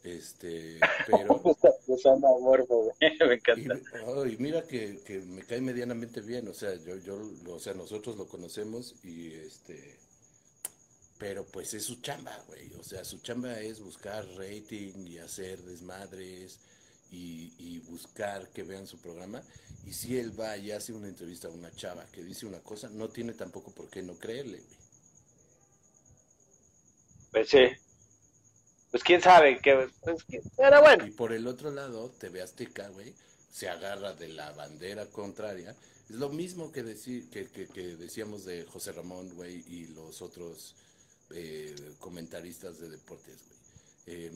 este, pero... Gusano Amorfo, me encanta. Y, mira que, me cae medianamente bien, o sea, yo, yo, o sea, nosotros lo conocemos y este... Pero pues es su chamba, güey. O sea, su chamba es buscar rating y hacer desmadres y, buscar que vean su programa. Y si él va y hace una entrevista a una chava que dice una cosa, no tiene tampoco por qué no creerle. Pues sí. Pues quién sabe, que, pues, era bueno. Y por el otro lado, TV Azteca, güey, se agarra de la bandera contraria. Es lo mismo que, decir, que, que, decíamos de José Ramón, güey, y los otros eh, comentaristas de deportes, güey. Eh,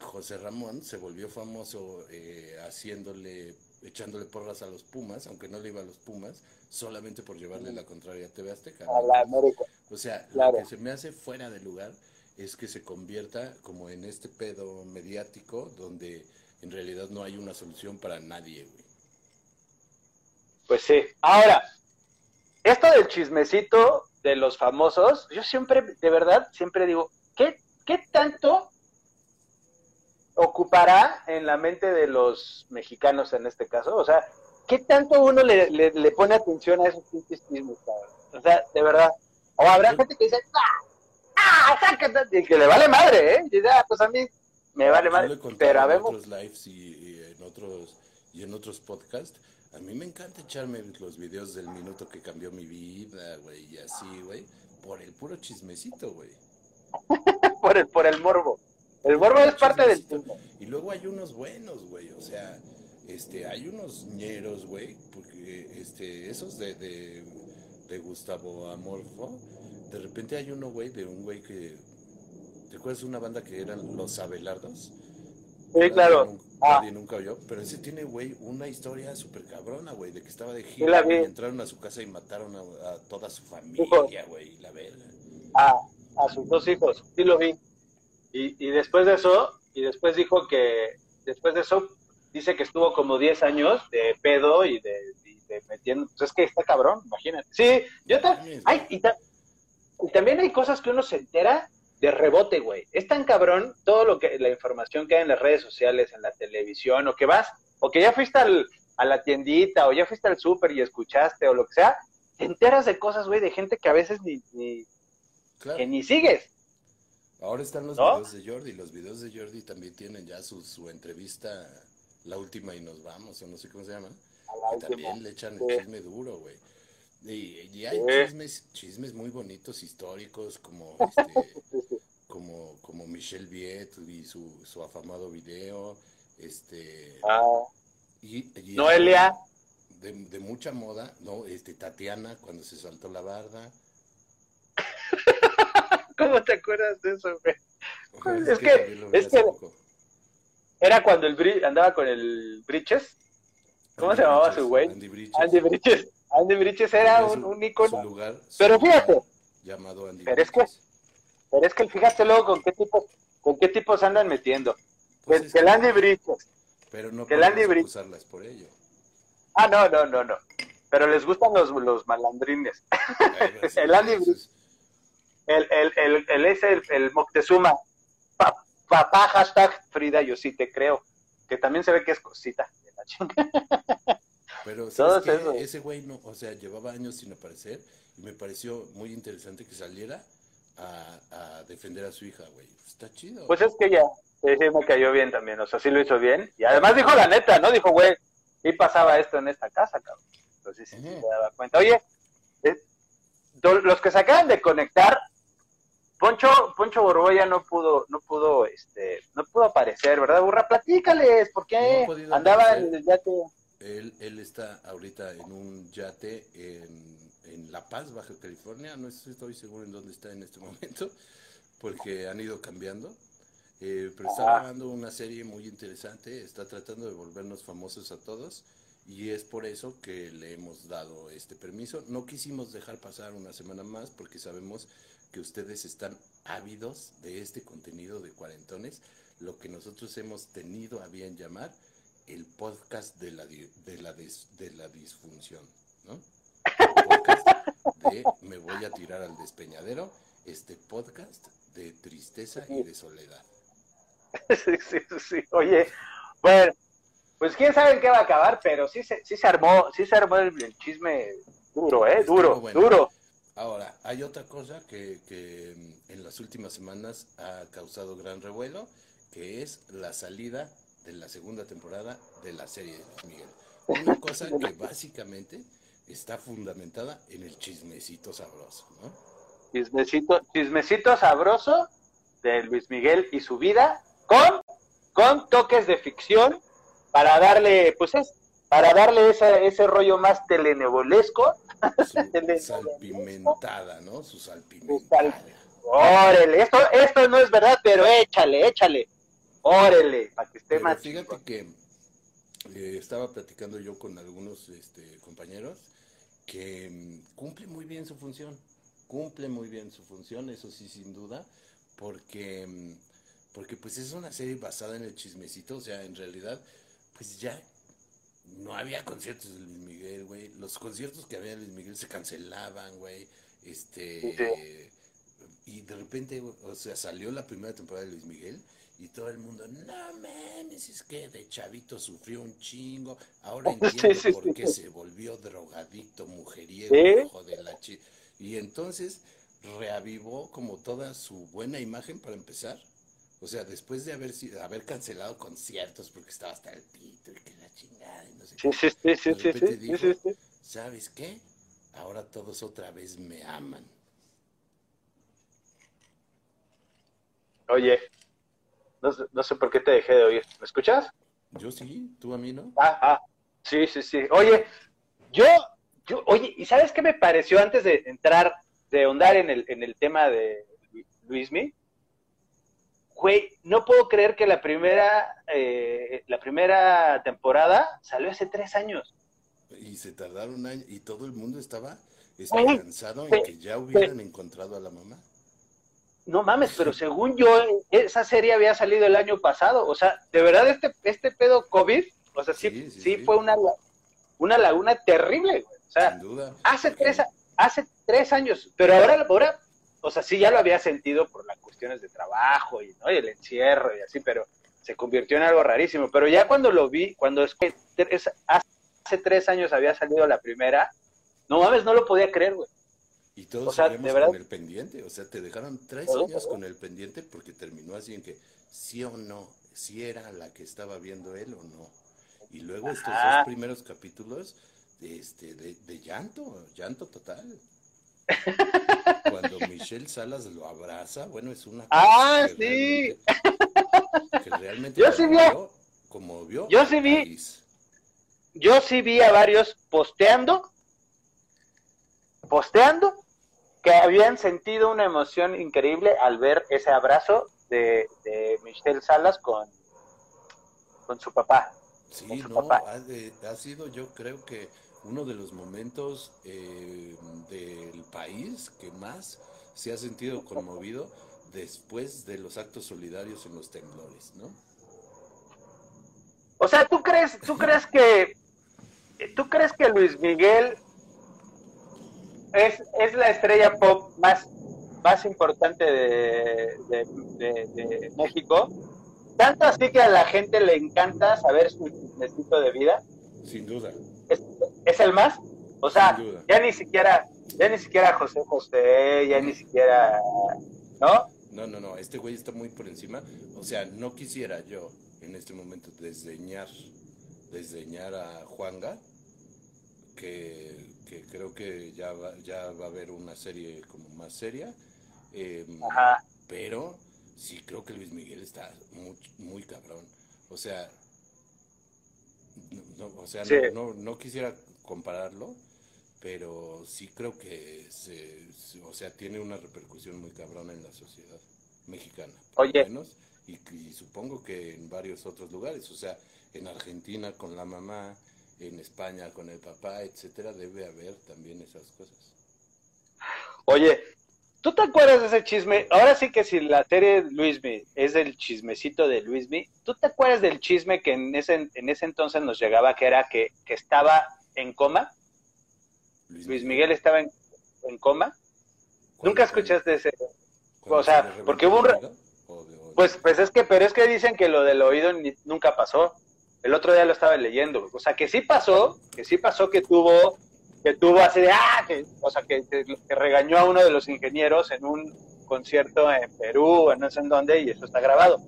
José Ramón se volvió famoso eh, haciéndole, echándole porras a los Pumas, aunque no le iba a los Pumas, solamente por llevarle la contraria a TV Azteca. A la América. O sea, lo que se me hace fuera de lugar es que se convierta como en este pedo mediático donde en realidad no hay una solución para nadie, güey. Pues sí. Ahora, esto del chismecito de los famosos, yo siempre, de verdad, siempre digo, ¿qué, qué tanto ocupará en la mente de los mexicanos en este caso? O sea, ¿qué tanto uno le, le, pone atención a esos chismes, O sea, de verdad. O habrá gente que dice, ¡ah! ¡Ah! ¡sácate! Y que le vale madre, ¿eh? Y dice, ah, pues a mí me vale madre. Pero a En otros lives y, en otros, y en otros podcasts, a mí me encanta echarme los videos del minuto que cambió mi vida, güey, y así, güey, por el puro chismecito, güey. por, el, por el morbo. El morbo es parte del Y luego hay unos buenos, güey, o sea, este, hay unos ñeros, güey, porque este, esos de, de, de Gustavo Amorfo, de repente hay uno, güey, de un güey que, ¿te acuerdas de una banda que eran Los Abelardos? Sí, claro. Ah. Nadie nunca vio, pero ese tiene, güey, una historia súper cabrona, güey, de que estaba de gira y entraron a su casa y mataron a, toda su familia, güey, la verga. Ah, a sus dos hijos, sí lo vi. Y, después de eso, y después dijo que, después de eso, dice que estuvo como 10 años de pedo y de, este, metiendo, pues es que está cabrón, imagínate. Sí, yo también, ay, y, y también hay cosas que uno se entera de rebote, güey. Es tan cabrón todo lo que, la información que hay en las redes sociales, en la televisión, o que vas, o que ya fuiste al, a la tiendita, o ya fuiste al súper y escuchaste, o lo que sea, te enteras de cosas, güey, de gente que a veces ni, ni, que ni sigues. Ahora están los videos de Jordi, los videos de Jordi también tienen ya su, su entrevista, la última y nos vamos, o no sé cómo se llama. también le echan el chisme duro, güey. Y, hay chismes, chismes muy bonitos, históricos, como este, como, como Michelle Viet y su, su afamado video, este ah. Noelia de, de, mucha moda, no, este Tatiana cuando se saltó la barda. ¿Cómo te acuerdas de eso, güey? Es, que, es que era cuando el andaba con el Bridges. ¿Cómo se llamaba su güey? Andy Bridges. Andy Bridges. Andy Bridges era un, un icono. Lugar, pero fíjate. Llamado Andy pero es que, pero es que fíjate luego con qué tipos, con qué tipos andan metiendo. Pues que, el Andy Bridges. Pero no que el Andy por ello. Ah, no, no, no, no. Pero les gustan los, los malandrines. el Andy Bridges. El, el, el, el, ese, el, el Moctezuma. Papá, hashtag Frida, yo sí te creo. Que también se ve que es cosita de la chinga. Pero ¿sabes ese güey, no, o sea, llevaba años sin aparecer y me pareció muy interesante que saliera a, a defender a su hija, güey. Está chido. Pues es que ya, sí, me cayó bien también, o sea, sí lo hizo bien. Y además dijo la neta, ¿no? Dijo, güey, y pasaba esto en esta casa, cabrón. Entonces sí, sí, se daba cuenta. Oye, eh, los que se acaban de conectar, Poncho, Poncho Borboya no pudo, no pudo, este, no pudo aparecer, ¿verdad, Burra? Platícales, ¿por qué andaba en el yate? Él, él está ahorita en un yate en, en La Paz, Baja California. No estoy seguro en dónde está en este momento, porque han ido cambiando. Eh, pero está grabando una serie muy interesante, está tratando de volvernos famosos a todos y es por eso que le hemos dado este permiso. No quisimos dejar pasar una semana más porque sabemos que ustedes están ávidos de este contenido de cuarentones, lo que nosotros hemos tenido a bien llamar el podcast de la, de la, de la disfunción, ¿no? El podcast de Me voy a tirar al despeñadero, este podcast de tristeza y de soledad. Sí, sí, sí. Oye, bueno, pues quién sabe en qué va a acabar, pero sí se, sí se armó, sí se armó el, chisme duro, ¿eh? Duro, duro. Ahora, hay otra cosa que, que en las últimas semanas ha causado gran revuelo, que es la salida de la segunda temporada de la serie de Luis Miguel. Una cosa que básicamente está fundamentada en el chismecito sabroso, ¿no? Chismecito, chismecito sabroso de Luis Miguel y su vida con, con toques de ficción para darle, pues es, para darle ese, ese rollo más telenevolesco. salpimentada, ¿no? Su salpimentada. Órale, esto, esto no es verdad, pero échale, échale. Órale, para que esté más. Fíjate que eh, estaba platicando yo con algunos este, compañeros que mm, cumple muy bien su función. Cumple muy bien su función, eso sí, sin duda, porque, mm, porque pues es una serie basada en el chismecito, o sea, en realidad, pues ya no había conciertos de Luis Miguel, güey. Los conciertos que había de Luis Miguel se cancelaban, güey. Este. y de repente, o sea, salió la primera temporada de Luis Miguel y todo el mundo, no mames, es que de chavito sufrió un chingo, ahora entiendo por qué se volvió drogadicto, mujeriego, hijo de la chi Y entonces reavivó como toda su buena imagen para empezar. O sea, después de haber sido, haber cancelado conciertos porque estaba hasta el pito y que la chingada y no sé qué. ¿sabes qué? Ahora todos otra vez me aman. Oye, no, sé por qué te dejé de oír. ¿Me escuchas? Yo sí, tú a mí no. Ah, ah, sí, sí, sí. Oye, yo, yo, oye, ¿y sabes qué me pareció antes de entrar, de ahondar en el, en el tema de Luismi? Güey, no puedo creer que la primera, eh, la primera temporada salió hace tres años. Y se tardaron un año y todo el mundo estaba esperanzado en que ya hubieran encontrado a la mamá. No mames, pero según yo, esa serie había salido el año pasado. O sea, de verdad, este, este pedo COVID, o sea, sí, sí, fue una, una laguna terrible, güey. O sea, Sin duda. hace tres, hace tres años, pero ahora, ahora, o sea, sí ya lo había sentido por las cuestiones de trabajo y, ¿no? y el encierro y así, pero se convirtió en algo rarísimo. Pero ya cuando lo vi, cuando es que tres- hace tres años había salido la primera, no mames, no lo podía creer, güey. Y todos O sea, seguimos de verdad- con el pendiente. O sea, te dejaron tres años con el pendiente porque terminó así en que sí o no, si era la que estaba viendo él o no. Y luego estos dos primeros capítulos de, este, de, de llanto, llanto total. Cuando Michelle Salas lo abraza, bueno, es una Ah, que sí. realmente- que realmente Yo sí vi- conmovió- conmovió yo sí vi- país. Yo sí vi a varios posteando, posteando, que habían sentido una emoción increíble al ver ese abrazo de, de Michelle Salas con, con su papá. Sí, con su no, papá. ha, de- ha sido yo creo que uno de los momentos eh, del país que más se ha sentido conmovido después de los actos solidarios en los temblores, ¿no? O sea, ¿tú crees, tú crees que, tú crees que Luis Miguel es, es la estrella pop más, más importante de, de- de- de México? Tanto así que a la gente le encanta saber su chismecito de vida. Sin duda. ¿Es, es el más? O sea, ya ni siquiera, ya ni siquiera José José, ya ni siquiera, ¿no? No, no, no, este güey está muy por encima. O sea, no quisiera yo en este momento desdeñar, desdeñar a Juanga, que, que creo que ya va, ya va a haber una serie como más seria. eh, Ajá. pero sí creo que Luis Miguel está muy, muy cabrón. O sea, no, o sea, Sí. no, no, no quisiera compararlo, pero sí creo que se, o sea, tiene una repercusión muy cabrona en la sociedad mexicana, Oye. menos, y, y supongo que en varios otros lugares, o sea, en Argentina con la mamá, en España con el papá, etcétera, debe haber también esas cosas. Oye, ¿tú te acuerdas de ese chisme? Ahora sí que si la serie Luismi es el chismecito de Luismi, ¿tú te acuerdas del chisme que en ese, en ese entonces nos llegaba, que era que, que estaba en coma? Luis Miguel estaba en, en coma. ¿Nunca escuchaste ese? ¿Cuándo o sea, se porque hubo un Pues, pues es que, pero es que dicen que lo del oído ni- nunca pasó. El otro día lo estaba leyendo. O sea, que sí pasó, que sí pasó que tuvo, que tuvo así de, ah, que, o sea, que, que- que regañó a uno de los ingenieros en un concierto en Perú, en no sé en dónde, y eso está grabado.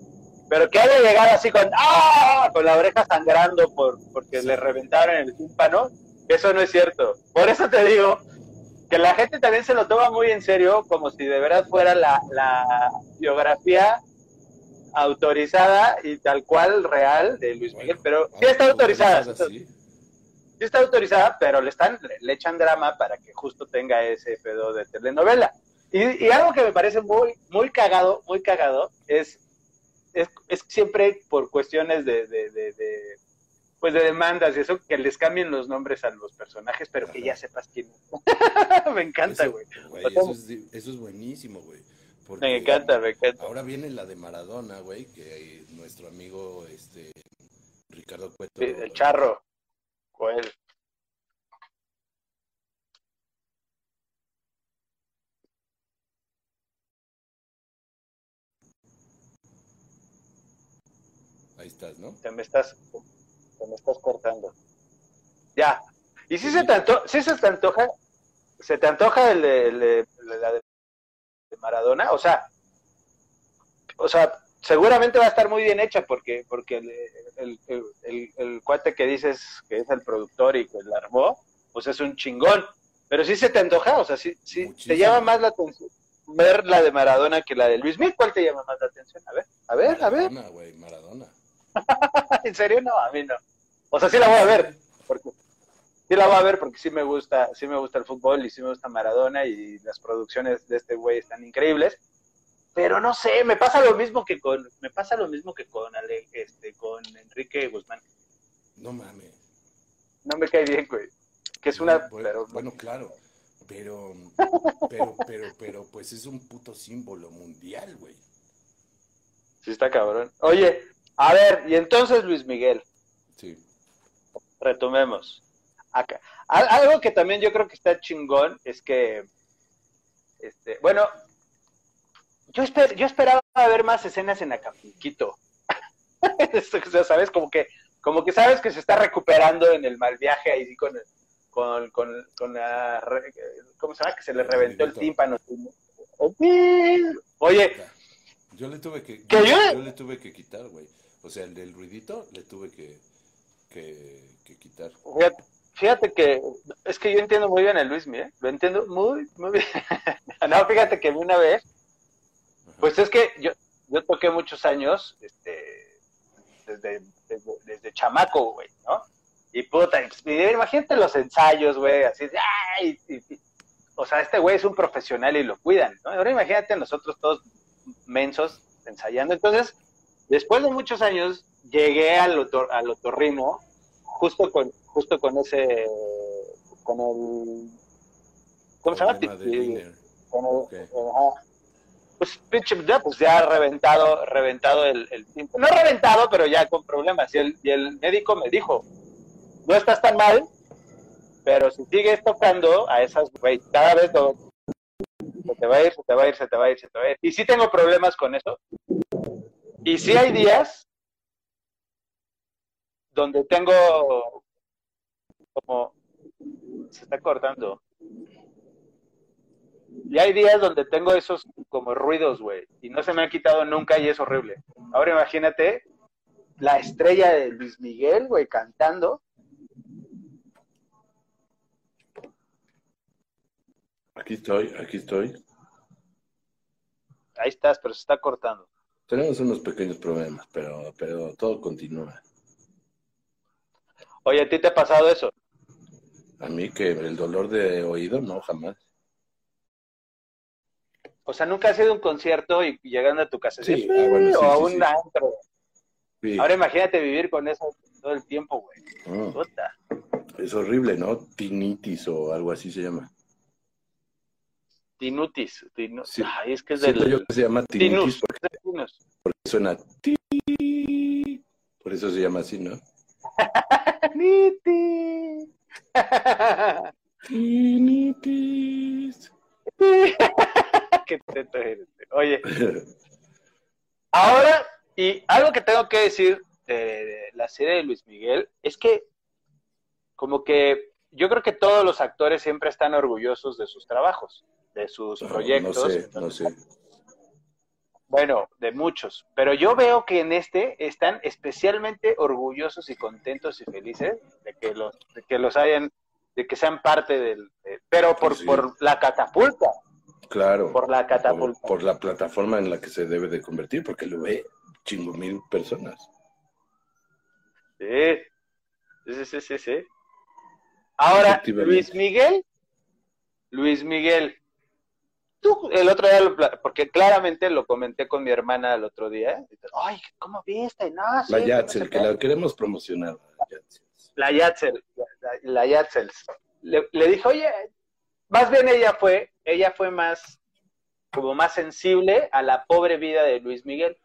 Pero que haya llegado así con, ah, con la oreja sangrando por, porque Sí. le reventaron el tímpano, eso no es cierto. Por eso te digo que la gente también se lo toma muy en serio, como si de verdad fuera la, la biografía autorizada y tal cual real de Luis Miguel, Bueno, pero sí está autorizada, sí está, sí. sí está autorizada, pero le están le, echan drama para que justo tenga ese pedo de telenovela. Y, y algo que me parece muy muy cagado, muy cagado es es, es siempre por cuestiones de, de, de- de, pues de demandas y eso que les cambien los nombres a los personajes, pero que ya sepas quién. me encanta, güey. eso, es, eso es buenísimo, güey. Porque Me encanta, me encanta. Ahora viene la de Maradona, güey, que nuestro amigo este Ricardo Cueto. Sí, el charro. Joel. Ahí estás, ¿no? Te me estás, te me estás cortando. Ya. ¿Y si se te antoja, si se te antoja, se te antoja el la de de Maradona? O sea, o sea, seguramente va a estar muy bien hecha porque, porque el, el, el- el- cuate que dices que es el productor y que la armó, pues es un chingón. Pero sí se te antoja, o sea, sí, sí, te llama más la atención ver la de Maradona que la de Luis Miguel. ¿Cuál te llama más la atención? A ver, a ver, a ver. Maradona, güey, Maradona. ¿En serio? No, a mí no. O sea, sí la voy a ver, porque sí la voy a ver porque sí me gusta, sí me gusta el fútbol y sí me gusta Maradona y las producciones de este güey están increíbles. Pero no sé, me pasa lo mismo que con, me pasa lo mismo que con Ale- este, con Enrique Guzmán. No mames. No me cae bien, güey. Que es una, bueno, pero bueno, claro. Pero, pero, pero, pero, pues es un puto símbolo mundial, güey. sí está cabrón. Oye, a ver, y entonces Luis Miguel, Sí. retomemos. Acá. Algo que también yo creo que está chingón es que, este, bueno, yo, esper, yo esperaba ver más escenas en Acapulquito. ¿Sabes? Como que, como que sabes que se está recuperando en el mal viaje ahí con, con, con, con la, ¿cómo se llama? Que se le reventó el tímpano. Oye. Yo le tuve que, yo, le tuve que quitar, güey. O sea, el del ruidito le tuve que, que, quitar. Fíjate, que es que yo entiendo muy bien a Luis, mire, lo entiendo muy, muy bien. no, fíjate que una vez, pues es que yo, yo toqué muchos años, este, desde, desde, chamaco, güey, ¿no? Y puta, imagínate los ensayos, güey, así ay, o sea, este güey es un profesional y lo cuidan, ¿no? Ahora imagínate nosotros todos mensos ensayando. Entonces, después de muchos años, llegué al, otor, al otorrino justo con, justo con ese, con el, ¿cómo se llama? Con el, pues pinche, ya, pues ya reventado, reventado el, el tiempo. No reventado, pero ya con problemas. Y el, y el médico me dijo, no estás tan mal, pero si sigues tocando a esas, güey, cada vez lo, se te va a ir, se te va a ir, se te va a ir, se te va a ir. Y sí tengo problemas con eso. Y sí hay días donde tengo como se está cortando. Y hay días donde tengo esos como ruidos, güey, y no se me han quitado nunca y es horrible. Ahora imagínate la estrella de Luis Miguel, güey, cantando. Aquí estoy, aquí estoy. Ahí estás, pero se está cortando. Tenemos unos pequeños problemas, pero, pero todo continúa. Oye, ¿a ti te ha pasado eso? A mí que el dolor de oído, no, jamás. O sea, nunca has ido a un concierto y llegando a tu casa sí, ah, o a un antro. Ahora imagínate vivir con eso todo el tiempo, güey. Ah. Es horrible, ¿no? Tinitis o algo así se llama. Tinutis. Sí. Ay, es que es del... yo que se llama tinitis porque, porque, suena ti. Por eso se llama así, ¿no? Niti. Qué teto eres. Oye. Ahora, y algo que tengo que decir de la serie de Luis Miguel es que como que yo creo que todos los actores siempre están orgullosos de sus trabajos de sus proyectos. No sé, no sé. Bueno, de muchos, pero yo veo que en este están especialmente orgullosos y contentos y felices de que los, de que los hayan, de que sean parte del, pero por, por la catapulta. Claro. Por la catapulta. Por, la plataforma en la que se debe de convertir, porque lo ve chingo mil personas. Sí, sí, sí, sí, sí. Ahora, Luis Miguel, Luis Miguel, el otro día, porque claramente lo comenté con mi hermana el otro día. Ay, ¿cómo viste? No, la Yatzel, que la queremos promocionar. La Yatzel, la, Yatzel. Le, le dije, oye, más bien ella fue, ella fue más, como más sensible a la pobre vida de Luis Miguel.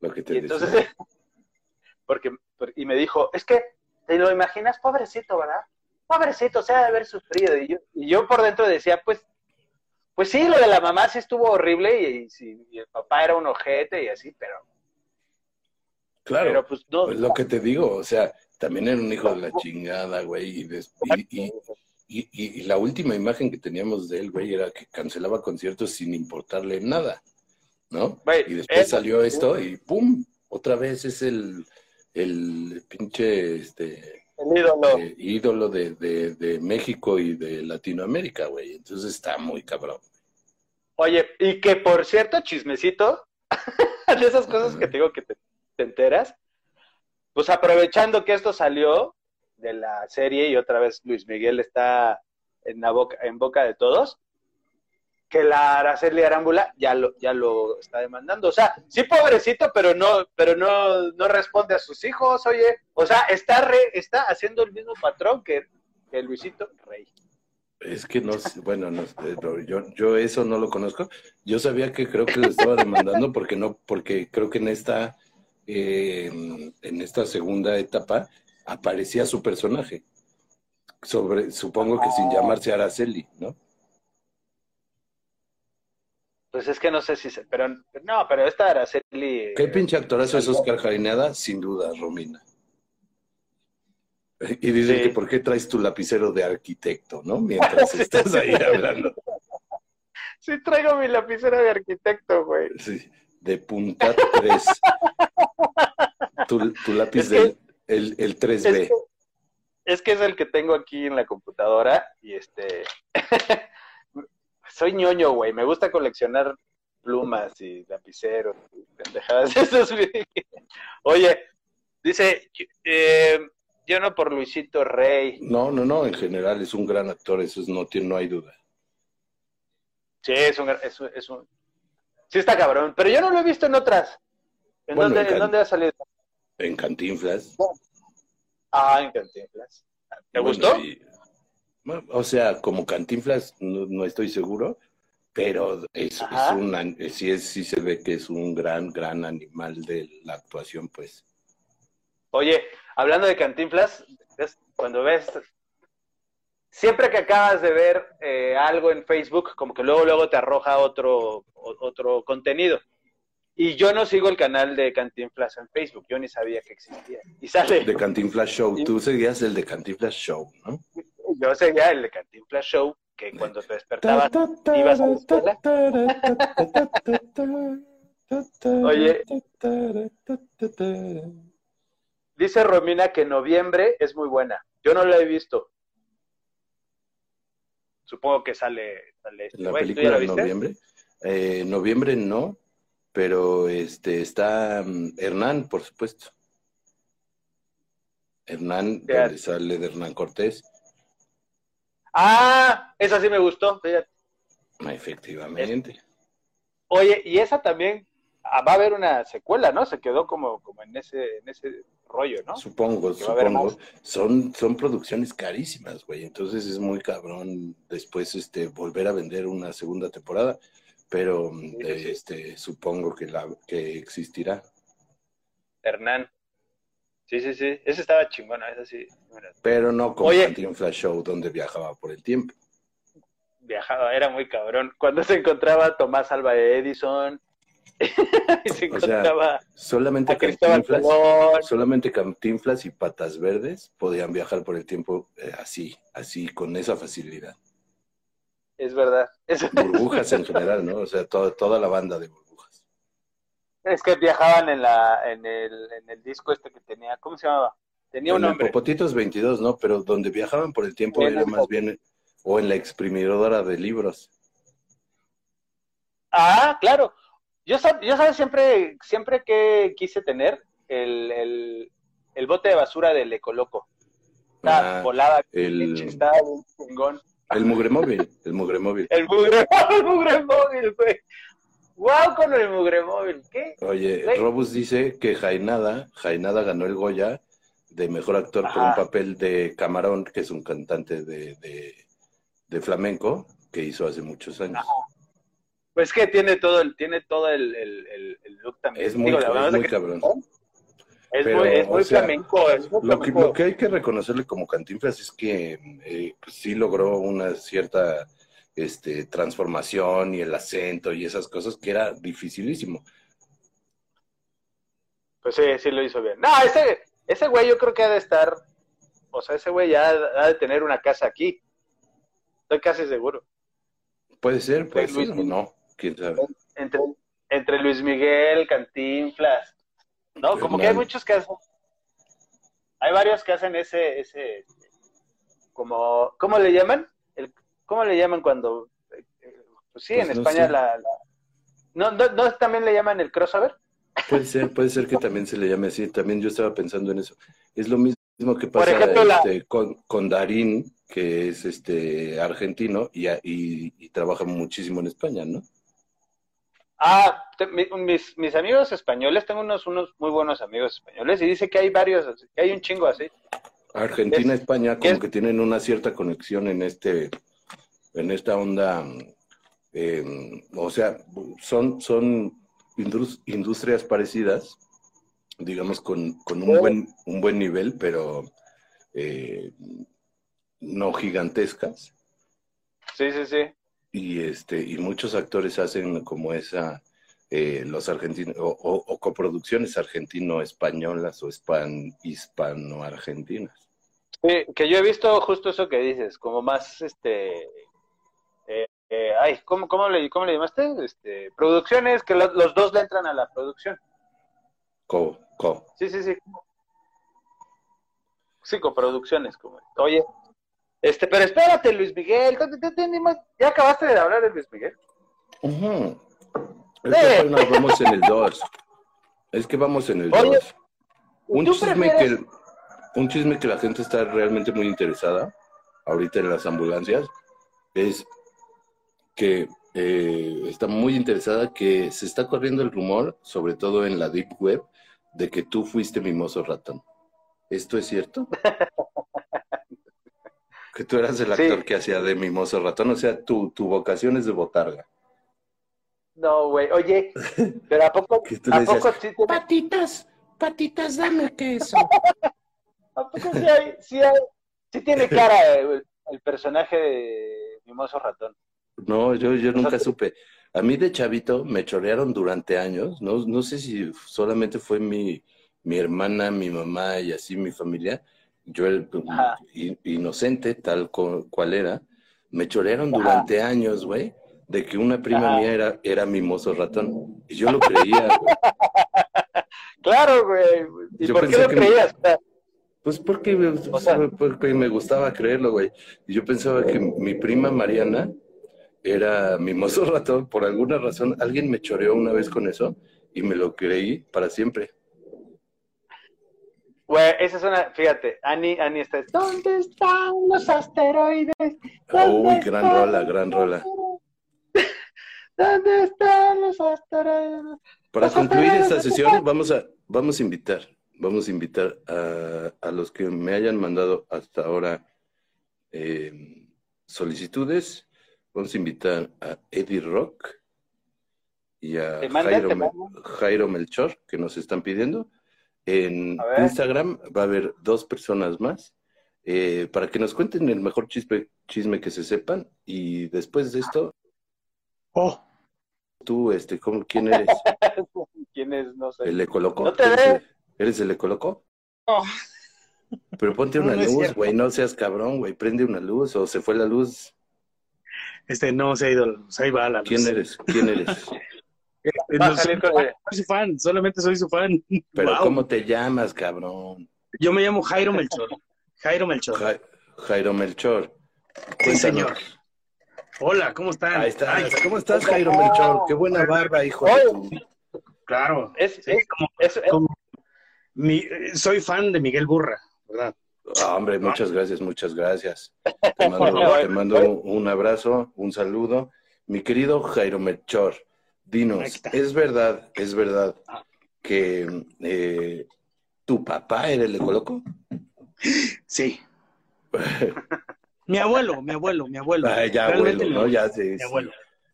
Lo que te y entonces, porque, y me dijo, es que, ¿te lo imaginas? Pobrecito, ¿verdad? Pobrecito, o sea, de haber sufrido. Y yo, y yo por dentro decía, pues, pues sí, lo de la mamá sí estuvo horrible y, el papá era un ojete y así, pero. Claro, pues, no, pues lo que te digo, o sea, también era un hijo de la chingada, güey, y, y, la última imagen que teníamos de él, güey, era que cancelaba conciertos sin importarle nada, ¿no? y después salió esto y ¡pum! Otra vez es el, el pinche, este, el ídolo. Eh, ídolo de, de, México y de Latinoamérica, güey. Entonces está muy cabrón. Oye, y que por cierto, chismecito, de esas cosas que te digo que te, enteras, pues aprovechando que esto salió de la serie y otra vez Luis Miguel está en, la boca, en boca de todos, que la Araceli Arámbula ya lo, ya lo está demandando. O sea, sí pobrecito, pero no, pero no, no responde a sus hijos, oye. O sea, está re, está haciendo el mismo patrón que, que Luisito Rey. Es que no sé, bueno, no, eh, yo, yo eso no lo conozco. Yo sabía que creo que lo estaba demandando porque no, porque creo que en esta, eh, en esta segunda etapa aparecía su personaje. Sobre, supongo que sin llamarse Araceli, ¿no? Pues es que no sé si se, pero no, pero esta Araceli. ¿Qué pinche actorazo es Oscar Jainada? Sin duda, Romina. Y dicen Sí. que por qué traes tu lapicero de arquitecto, ¿no? Mientras estás ahí hablando. Sí traigo mi lapicera de arquitecto, güey. Sí, de punta 3. Tu, tu lápiz Es que- del el, el 3B. Es que, es que es el que tengo aquí en la computadora y este soy ñoño, güey. Me gusta coleccionar plumas y lapiceros y pendejadas. Oye, dice eh, yo no por Luisito Rey. No, no, no, en general es un gran actor, eso es- no, tiene, no hay duda. Sí, es un, es, es un- sí está cabrón, pero yo no lo he visto en otras. ¿En, Bueno, dónde, en ¿en Can- dónde ha salido? En Cantinflas. Ah, en Cantinflas. ¿Te Bueno, gustó? y- o sea, como Cantinflas no, no estoy seguro, pero es, es Ajá. un, an- sí, es, sí se ve que es un gran, gran animal de la actuación, pues. Oye, hablando de Cantinflas, cuando ves, siempre que acabas de ver eh, algo en Facebook, como que luego luego te arroja otro otro contenido. Y yo no sigo el canal de Cantinflas en Facebook, yo ni sabía que existía. Y sale, De Cantinflas Show, tú seguías el de Cantinflas Show, ¿no? yo seguía el de Cantinflas Show, que cuando te despertabas ibas a la escuela. Oye. Dice Romina que noviembre es muy buena. Yo no la he visto. Supongo que sale, sale este La güey. ¿Tú ya película la de noviembre. Eh, noviembre no, pero este está mm, Hernán, por supuesto. Hernán, donde sale de Hernán Cortés. Ah, esa sí me gustó. fíjate. Efectivamente. Oye, y esa también va a haber una secuela, ¿no? Se quedó como, como en ese, en ese rollo, ¿no? Supongo, supongo. Son, son producciones carísimas, güey. Entonces es muy cabrón después este, volver a vender una segunda temporada. Pero mm, Sí, sí, sí. este, supongo que, la, que existirá. Hernán. Sí, sí, sí. Esa estaba chingona, esa sí. Mira, Pero no como Oye. Cantinflas Show, donde viajaba por el tiempo. viajaba, era muy cabrón. Cuando se encontraba Tomás Alba Edison, O sea, Solamente Cantinflas. Solamente Cantinflas y Patas Verdes podían viajar por el tiempo eh, así, así, con esa facilidad. Es verdad. Es, Burbujas en general, ¿no? O sea, toda, toda la banda de burbujas. es que viajaban en la en el, en el disco este que tenía, ¿cómo se llamaba? Tenía un nombre. Popotitos 22, ¿no? Pero donde viajaban por el tiempo era más bien, o en la exprimidora de libros. Ah, claro. Yo, sab- yo sabes siempre, siempre que quise tener el, el, el bote de basura del Ecoloco. Está Ah, volada, el- está bien chingón. El mugremóvil, el mugremóvil. El mugre, el mugre móvil, güey. Wow con el mugre móvil. ¿Qué? Oye, Güey. Robus dice que Jainada, Jainada ganó el Goya de mejor actor por Ajá. un papel de Camarón, que es un cantante de, de, de flamenco que hizo hace muchos años. Pues que tiene todo el, tiene todo el, el, el- el look también. Es muy, Digo, la es verdad muy que cabrón. Es Pero, muy, es o muy sea, flamenco. Es muy Lo que, lo que hay que reconocerle como Cantinflas es que eh, pues, sí logró una cierta este, transformación y el acento y esas cosas que era dificilísimo. Pues sí, sí lo hizo bien. No, ese, ese güey yo creo que ha de estar, o sea, ese güey ya ha de tener una casa aquí. Estoy casi seguro. Puede ser, puede ser no, quién sabe. Entre, entre Luis Miguel, Cantinflas. No, como que hay muchos que hacen. Hay varios que hacen ese, ese, como, ¿cómo le llaman? El, ¿Cómo le llaman cuando, eh, pues sí, Pues en no España sé. la, la- ¿No, no, no también le llaman el crossover? Puede ser, puede ser que también se le llame así. También yo estaba pensando en eso. Es lo mismo que pasa ejemplo, la- este, con, con Darín, que es este argentino y, y- y trabaja muchísimo en España, ¿no? Ah, te- mi- mis, mis amigos españoles, tengo unos, unos muy buenos amigos españoles y dice que hay varios, que hay un chingo así. Argentina, Es- España, como es- que tienen una cierta conexión en este, en esta onda, eh, o sea, son, son indus- industrias parecidas, digamos, con, con un buen, un buen nivel, pero eh, no gigantescas. Sí, sí, sí. Y este, y muchos actores hacen como esa, eh, los argentinos, o, o- o coproducciones argentino-españolas o hispan, hispano-argentinas. Sí, que yo he visto justo eso que dices, como más, este, eh, eh, ay, ¿cómo, cómo, le, ¿cómo le llamaste? Este, producciones que lo- los dos le entran a la producción. Co, co. Sí, sí, sí. Sí, coproducciones, como. Oye, este, pero espérate, Luis Miguel, ¿tú- tú- tú ni más- ¿ya acabaste de hablar de Luis Miguel? Que apenas vamos en el 2. Es que vamos en el Oye, 2. Un ¿tú chisme, prefieres- que, un chisme que la gente está realmente muy interesada ahorita en las ambulancias es que eh, está muy interesada que se está corriendo el rumor, sobre todo en la Deep Web, de que tú fuiste mimoso ratón. ¿Esto es cierto? que tú eras el Sí. actor que hacía de mimoso ratón, o sea, tu, tu vocación es de botarga. No, güey, oye, pero ¿a poco, Que tú le ¿a decías, poco sí Patitas, patitas, dame queso. ¿A poco sí hay, sí hay, sí tiene cara el, el personaje de Mimoso Ratón? No, yo, yo nunca supe. A mí de chavito me chorearon durante años. No, no sé si solamente fue mi, mi hermana, mi mamá y así mi familia. Yo, el, Ajá. inocente, tal cual era, me chorearon Ajá. durante años, güey, de que una prima Ajá. mía era, era mimoso ratón. Y yo lo creía, güey. Claro, güey. ¿Y Yo por qué lo que- creías? Pues porque, me- O sea- porque me gustaba creerlo, güey. Y yo pensaba que mi prima Mariana era mimoso ratón. Por alguna razón, alguien me choreó una vez con eso y me lo creí para siempre. Güey, esa es una, fíjate, Ani, Ani está, ¿dónde están los asteroides? ¿Dónde Uy, gran rola, gran rola. ¿Dónde están los asteroides? Para Los concluir esta asteroides sesión, ocupan- vamos a, vamos a invitar, vamos a invitar a, a los que me hayan mandado hasta ahora eh, solicitudes. Vamos a invitar a Eddie Rock y a manda, Jairo. Jairo Melchor, que nos están pidiendo. En. Instagram va a haber dos personas más eh, para que nos cuenten el mejor chisme, chisme que se sepan. Y después de esto, Oh, tú, este, ¿cómo, ¿quién eres? ¿Quién es? No sé. ¿El Ecoloco? No te ¿Eres, ¿Eres el Ecoloco? No. Pero ponte una no luz, güey, no seas cabrón, güey, prende una luz o se fue la luz. este no se ha ido, se ahí va la luz. ¿Quién eres? ¿Quién eres? Este, Va a no, salir soy, con el- soy su fan, solamente soy su fan. Pero Wow. ¿cómo te llamas, cabrón? Yo me llamo Jairo Melchor. Jairo Melchor. Ja- Jairo Melchor. Sí, señor. Hola, ¿cómo están? Ahí estás. Ay, ¿Cómo estás, Jairo Melchor? Qué buena barba, hijo de tu... claro. Es, Sí, es, como- es- es- como- mi- soy fan de Miguel Burra, ¿verdad? Ah, hombre, muchas gracias, muchas gracias. Te mando, favor. te mando un abrazo, un saludo. Mi querido Jairo Melchor, dinos. ¿es verdad, es verdad que eh, tu papá era el Ecoloco? Sí. Mi abuelo, mi abuelo, mi abuelo. Ay, ya Realmente abuelo, mi ¿no? Ya, sí, Mi sí. abuelo.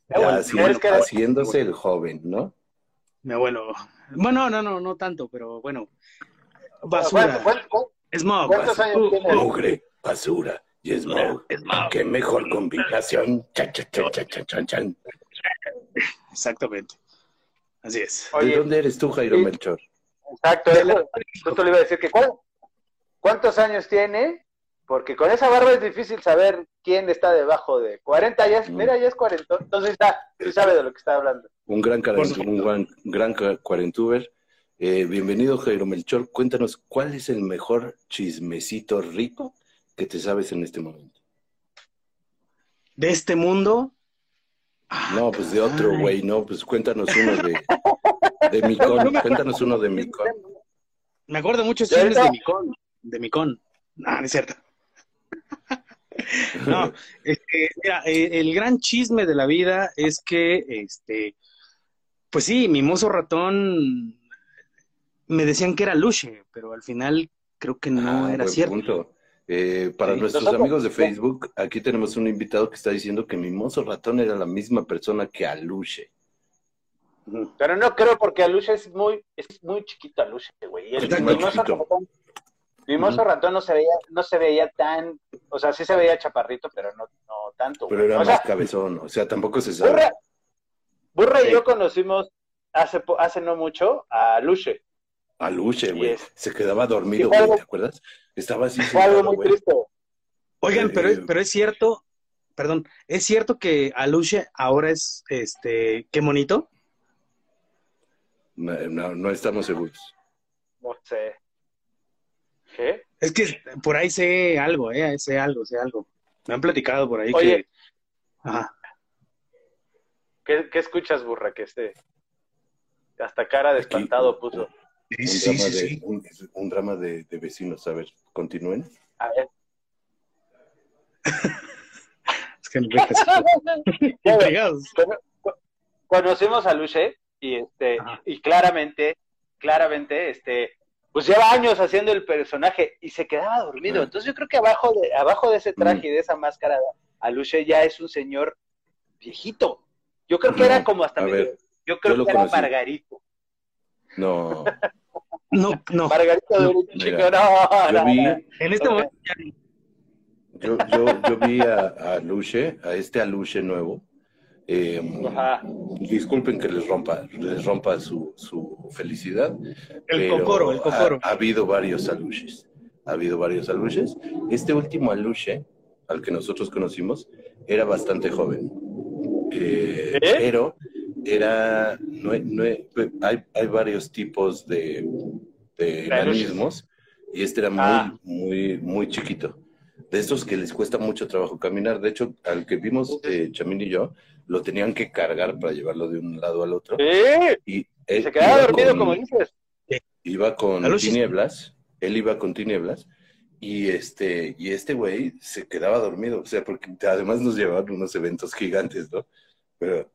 Ya abuelo. haciéndose el joven, ¿no? Mi abuelo. Bueno, no, no, no tanto, pero bueno. Basura. ¿cuánto- cuánto- Smog. ¿Cuántos basura. años tienes? Mugre, basura y smog. Qué mejor combinación. Chan, chan, chan, chan, chan, chan. Exactamente. Así es. ¿De dónde eres tú, Jairo sí. Melchor? Exacto, eso, justo le iba a decir que ¿cuál- ¿cuántos años tiene? Porque con esa barba es difícil saber quién está debajo de 40, ya es, Mm. mira, ya es 40, entonces está, sí sabe de lo que está hablando. Un gran, un gran, gran cuarentuber. Eh, bienvenido, Jairo Melchor. Cuéntanos, ¿cuál es el mejor chismecito rico que te sabes en este momento? De este mundo. Ah, No, pues de otro, güey, no, pues cuéntanos uno de, de Micón, cuéntanos uno de Micón. Me acuerdo Ya chismes ahorita- de Micón. De Micón. No, no es cierto. No, este, mira, eh, el gran chisme de la vida es que, este, pues sí, mi mozo ratón me decían que era Luche, pero al final creo que no Ah, era cierto. punto. Eh, para Sí. nuestros Nosotros- amigos de Facebook, aquí tenemos un invitado que está diciendo que Mimoso Ratón era la misma persona que Aluche. Pero no creo porque Aluche es muy, es muy chiquito Aluche, güey. Y el mimoso ratón, mimoso Ujú. ratón no se veía, no se veía tan, O sea, sí se veía chaparrito, pero no, no tanto. Pero güey. era o más sea, cabezón, o sea, tampoco se sabe. Burra, Burra y yo conocimos hace, hace no mucho a Luche. A Luche, Y güey. Se quedaba dormido, güey, ¿te acuerdas? Estaba así Fue algo muy güey. triste. Oigan, Eh, pero, es- eh. pero es cierto, perdón, ¿es cierto que Aluche ahora es, este, qué monito? No, no, no estamos seguros. No sé. ¿Qué? Es que por ahí sé algo, eh, sé algo, sé algo. Me han platicado por ahí Oye. que... Ajá. ¿Qué, qué escuchas, Burra? Que este. Hasta cara de Aquí. espantado puso. Sí, un sí, drama, sí, de, sí. Un, un drama de, de vecinos. A ver, continúen. A ver. Es que no Conocimos a Luche y este Ajá. y claramente, claramente, este, pues lleva años haciendo el personaje y se quedaba dormido. Entonces yo creo que abajo de, abajo de ese traje Mm. y de esa máscara, a Luche ya es un señor viejito. Yo creo que era como hasta a medio- ver, yo creo yo que era conocí. Margarito. No, No, no. Margarito de No, chico, no, yo vi, no. En este momento ya yo, yo, yo vi a, a Luche, a este Aluche nuevo. Eh, Ajá. disculpen que les rompa, les rompa su, su felicidad. el pero cocoro, el cocoro. Ha, ha habido varios aluches. Ha habido varios aluches. Este último aluche, al que nosotros conocimos, era bastante joven. Eh, ¿Eh? Pero era. No, no- hay, hay varios tipos de, de enanismos y este era muy, Ah. muy, muy chiquito. De estos que les cuesta mucho trabajo caminar. De hecho, al que vimos, eh, Chamín y yo, lo tenían que cargar para llevarlo de un lado al otro. Sí, Y él se quedaba iba dormido, con- como dices. iba con tinieblas, él iba con tinieblas, y este, y este güey se quedaba dormido, o sea, porque además nos llevaban unos eventos gigantes, ¿no? Pero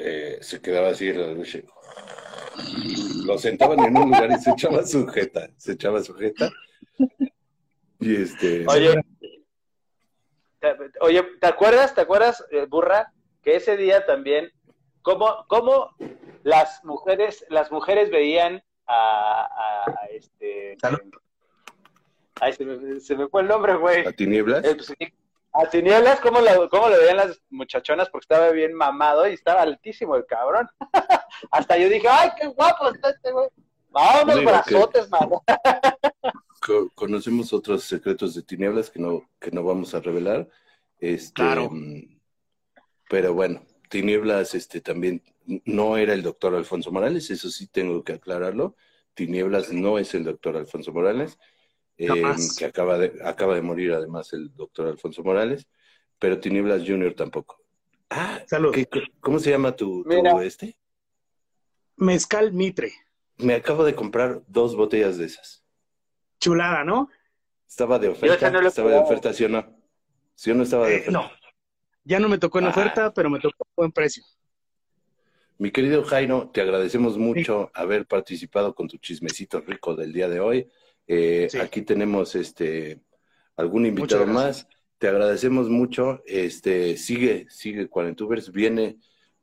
eh, se quedaba así en la lucha. Lo sentaban en un lugar y se echaba sujeta, se echaba sujeta. Y este, Oye, te- oye, ¿te acuerdas, te acuerdas, eh, burra, que ese día también, cómo, cómo las mujeres, las mujeres veían a, a- a este, Salud. ay, se me, se me fue el nombre, güey. a tinieblas, Eh, pues, sí, a Tinieblas, ¿cómo lo, ¿cómo lo veían las muchachonas? Porque estaba bien mamado y estaba altísimo el cabrón. Hasta yo dije, ¡ay, qué guapo está este güey! Vámonos, Digo brazotes, mano. co- conocemos otros secretos de tinieblas que no, que no vamos a revelar. Este, Claro. mm, Pero bueno, tinieblas este, también no era el doctor Alfonso Morales, eso sí tengo que aclararlo. Tinieblas no es el doctor Alfonso Morales, eh, que acaba de, acaba de morir además el doctor Alfonso Morales, pero Tinieblas Junior tampoco. Ah, Salud. ¿qué- ¿cómo se llama tu, tu este? Mezcal Mitre. Me acabo de comprar dos botellas de esas. Chulada, ¿no? Estaba de oferta, no estaba de oferta, ¿sí o no? ¿Sí o no estaba de Eh, oferta? no. Ya no me tocó en Ah. oferta, pero me tocó buen precio. Mi querido Jairo, te agradecemos mucho haber participado con tu chismecito rico del día de hoy. Eh, Sí. Aquí tenemos este algún invitado más. Te agradecemos mucho. Este sigue, sigue Cuarentubers, viene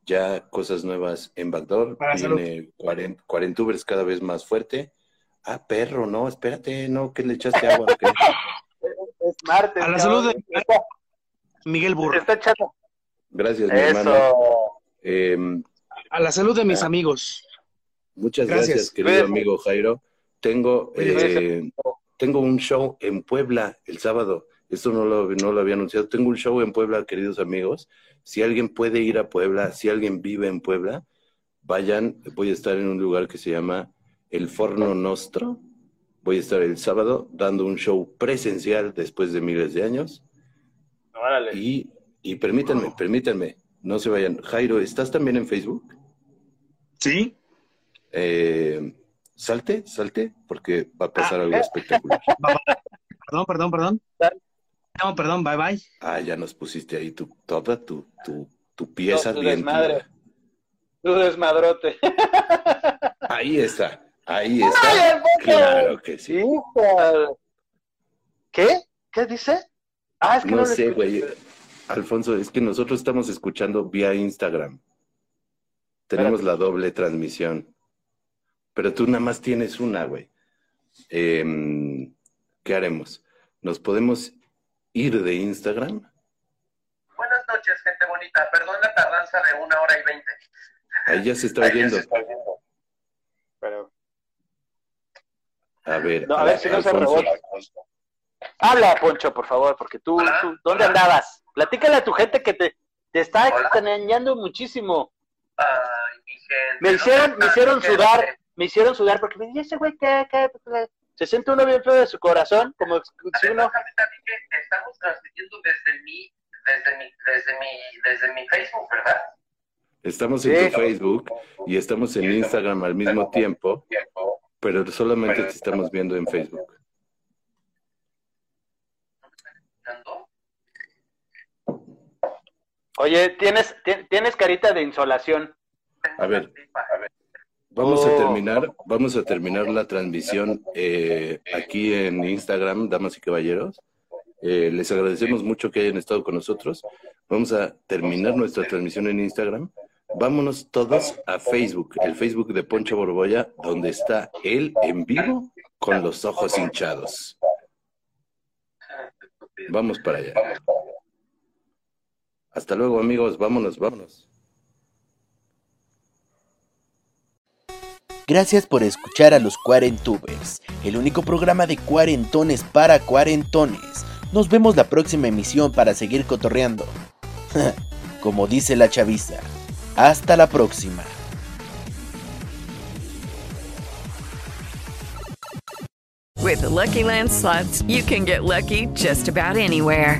ya cosas nuevas en Backdoor, Para viene Cuaren- Cuarentubers cada vez más fuerte. Ah, perro, no, espérate, no, que le echaste agua. Es martes. A la cabrón. salud de- Miguel Burro. está echando. Gracias, mi hermano. Em, A la salud de mis Ah. amigos. Muchas gracias, Gracias. querido amigo Jairo. Tengo, eh, tengo un show en Puebla el sábado. Esto no lo, no lo había anunciado. Tengo un show en Puebla, queridos amigos. Si alguien puede ir a Puebla, si alguien vive en Puebla, vayan. Voy a estar en un lugar que se llama El Forno Nostro. Voy a estar el sábado dando un show presencial después de miles de años. Órale. Y, y permítanme, permítanme, no se vayan. Jairo, ¿estás también en Facebook? ¿Sí? Eh, salte, salte, porque va a pasar Ah, algo eh. espectacular. Perdón, perdón, perdón. No, perdón, bye bye. Ah, ya nos pusiste ahí tu, toda tu, tu, tu pieza tu bien. desmadre. Tu desmadrote. Ahí está, ahí ¡Ay, está. Claro que sí. ¿Qué? ¿Qué dice? Ah, es que no, No sé, güey. Alfonso, es que nosotros estamos escuchando vía Instagram. Tenemos la doble transmisión. Pero tú nada más tienes una, güey. Em, ¿Qué haremos? Nos podemos ir de Instagram. Buenas noches, gente bonita. Perdón la tardanza de una hora y veinte. Ahí ya se está oyendo. Pero, A ver, no, a ver si no se rebota. Habla, Poncho, por favor, porque tú, tú- ¿dónde hola. andabas? Platícale a tu gente que te, te está extrañando muchísimo. Ay, mi gente. Me ¿dónde hicieron, me hicieron sudar, me hicieron sudar porque me dije, ese güey, ¿qué, qué, qué?". Se siente uno bien feo de su corazón, como si uno... Estamos transmitiendo desde mi, desde mi, desde mi, desde mi Facebook, ¿verdad? Estamos en Sí. tu Facebook y estamos en Instagram al mismo tiempo, pero solamente te estamos viendo en Facebook. ¿Escuchando? Oye, tienes, ti- tienes carita de insolación. A ver. A ver. Vamos Oh. a terminar, vamos a terminar la transmisión eh, aquí en Instagram, damas y caballeros. Eh, les agradecemos mucho que hayan estado con nosotros. Vamos a terminar nuestra transmisión en Instagram. Vámonos todos a Facebook, el Facebook de Poncho Borbolla, donde está él en vivo con los ojos hinchados. Vamos para allá. Hasta luego, amigos. Vámonos, vámonos. Gracias por escuchar a los Cuarentubers, el único programa de cuarentones para cuarentones. Nos vemos la próxima emisión para seguir cotorreando. Como dice la chaviza. Hasta la próxima. Lucky you can get lucky just about anywhere.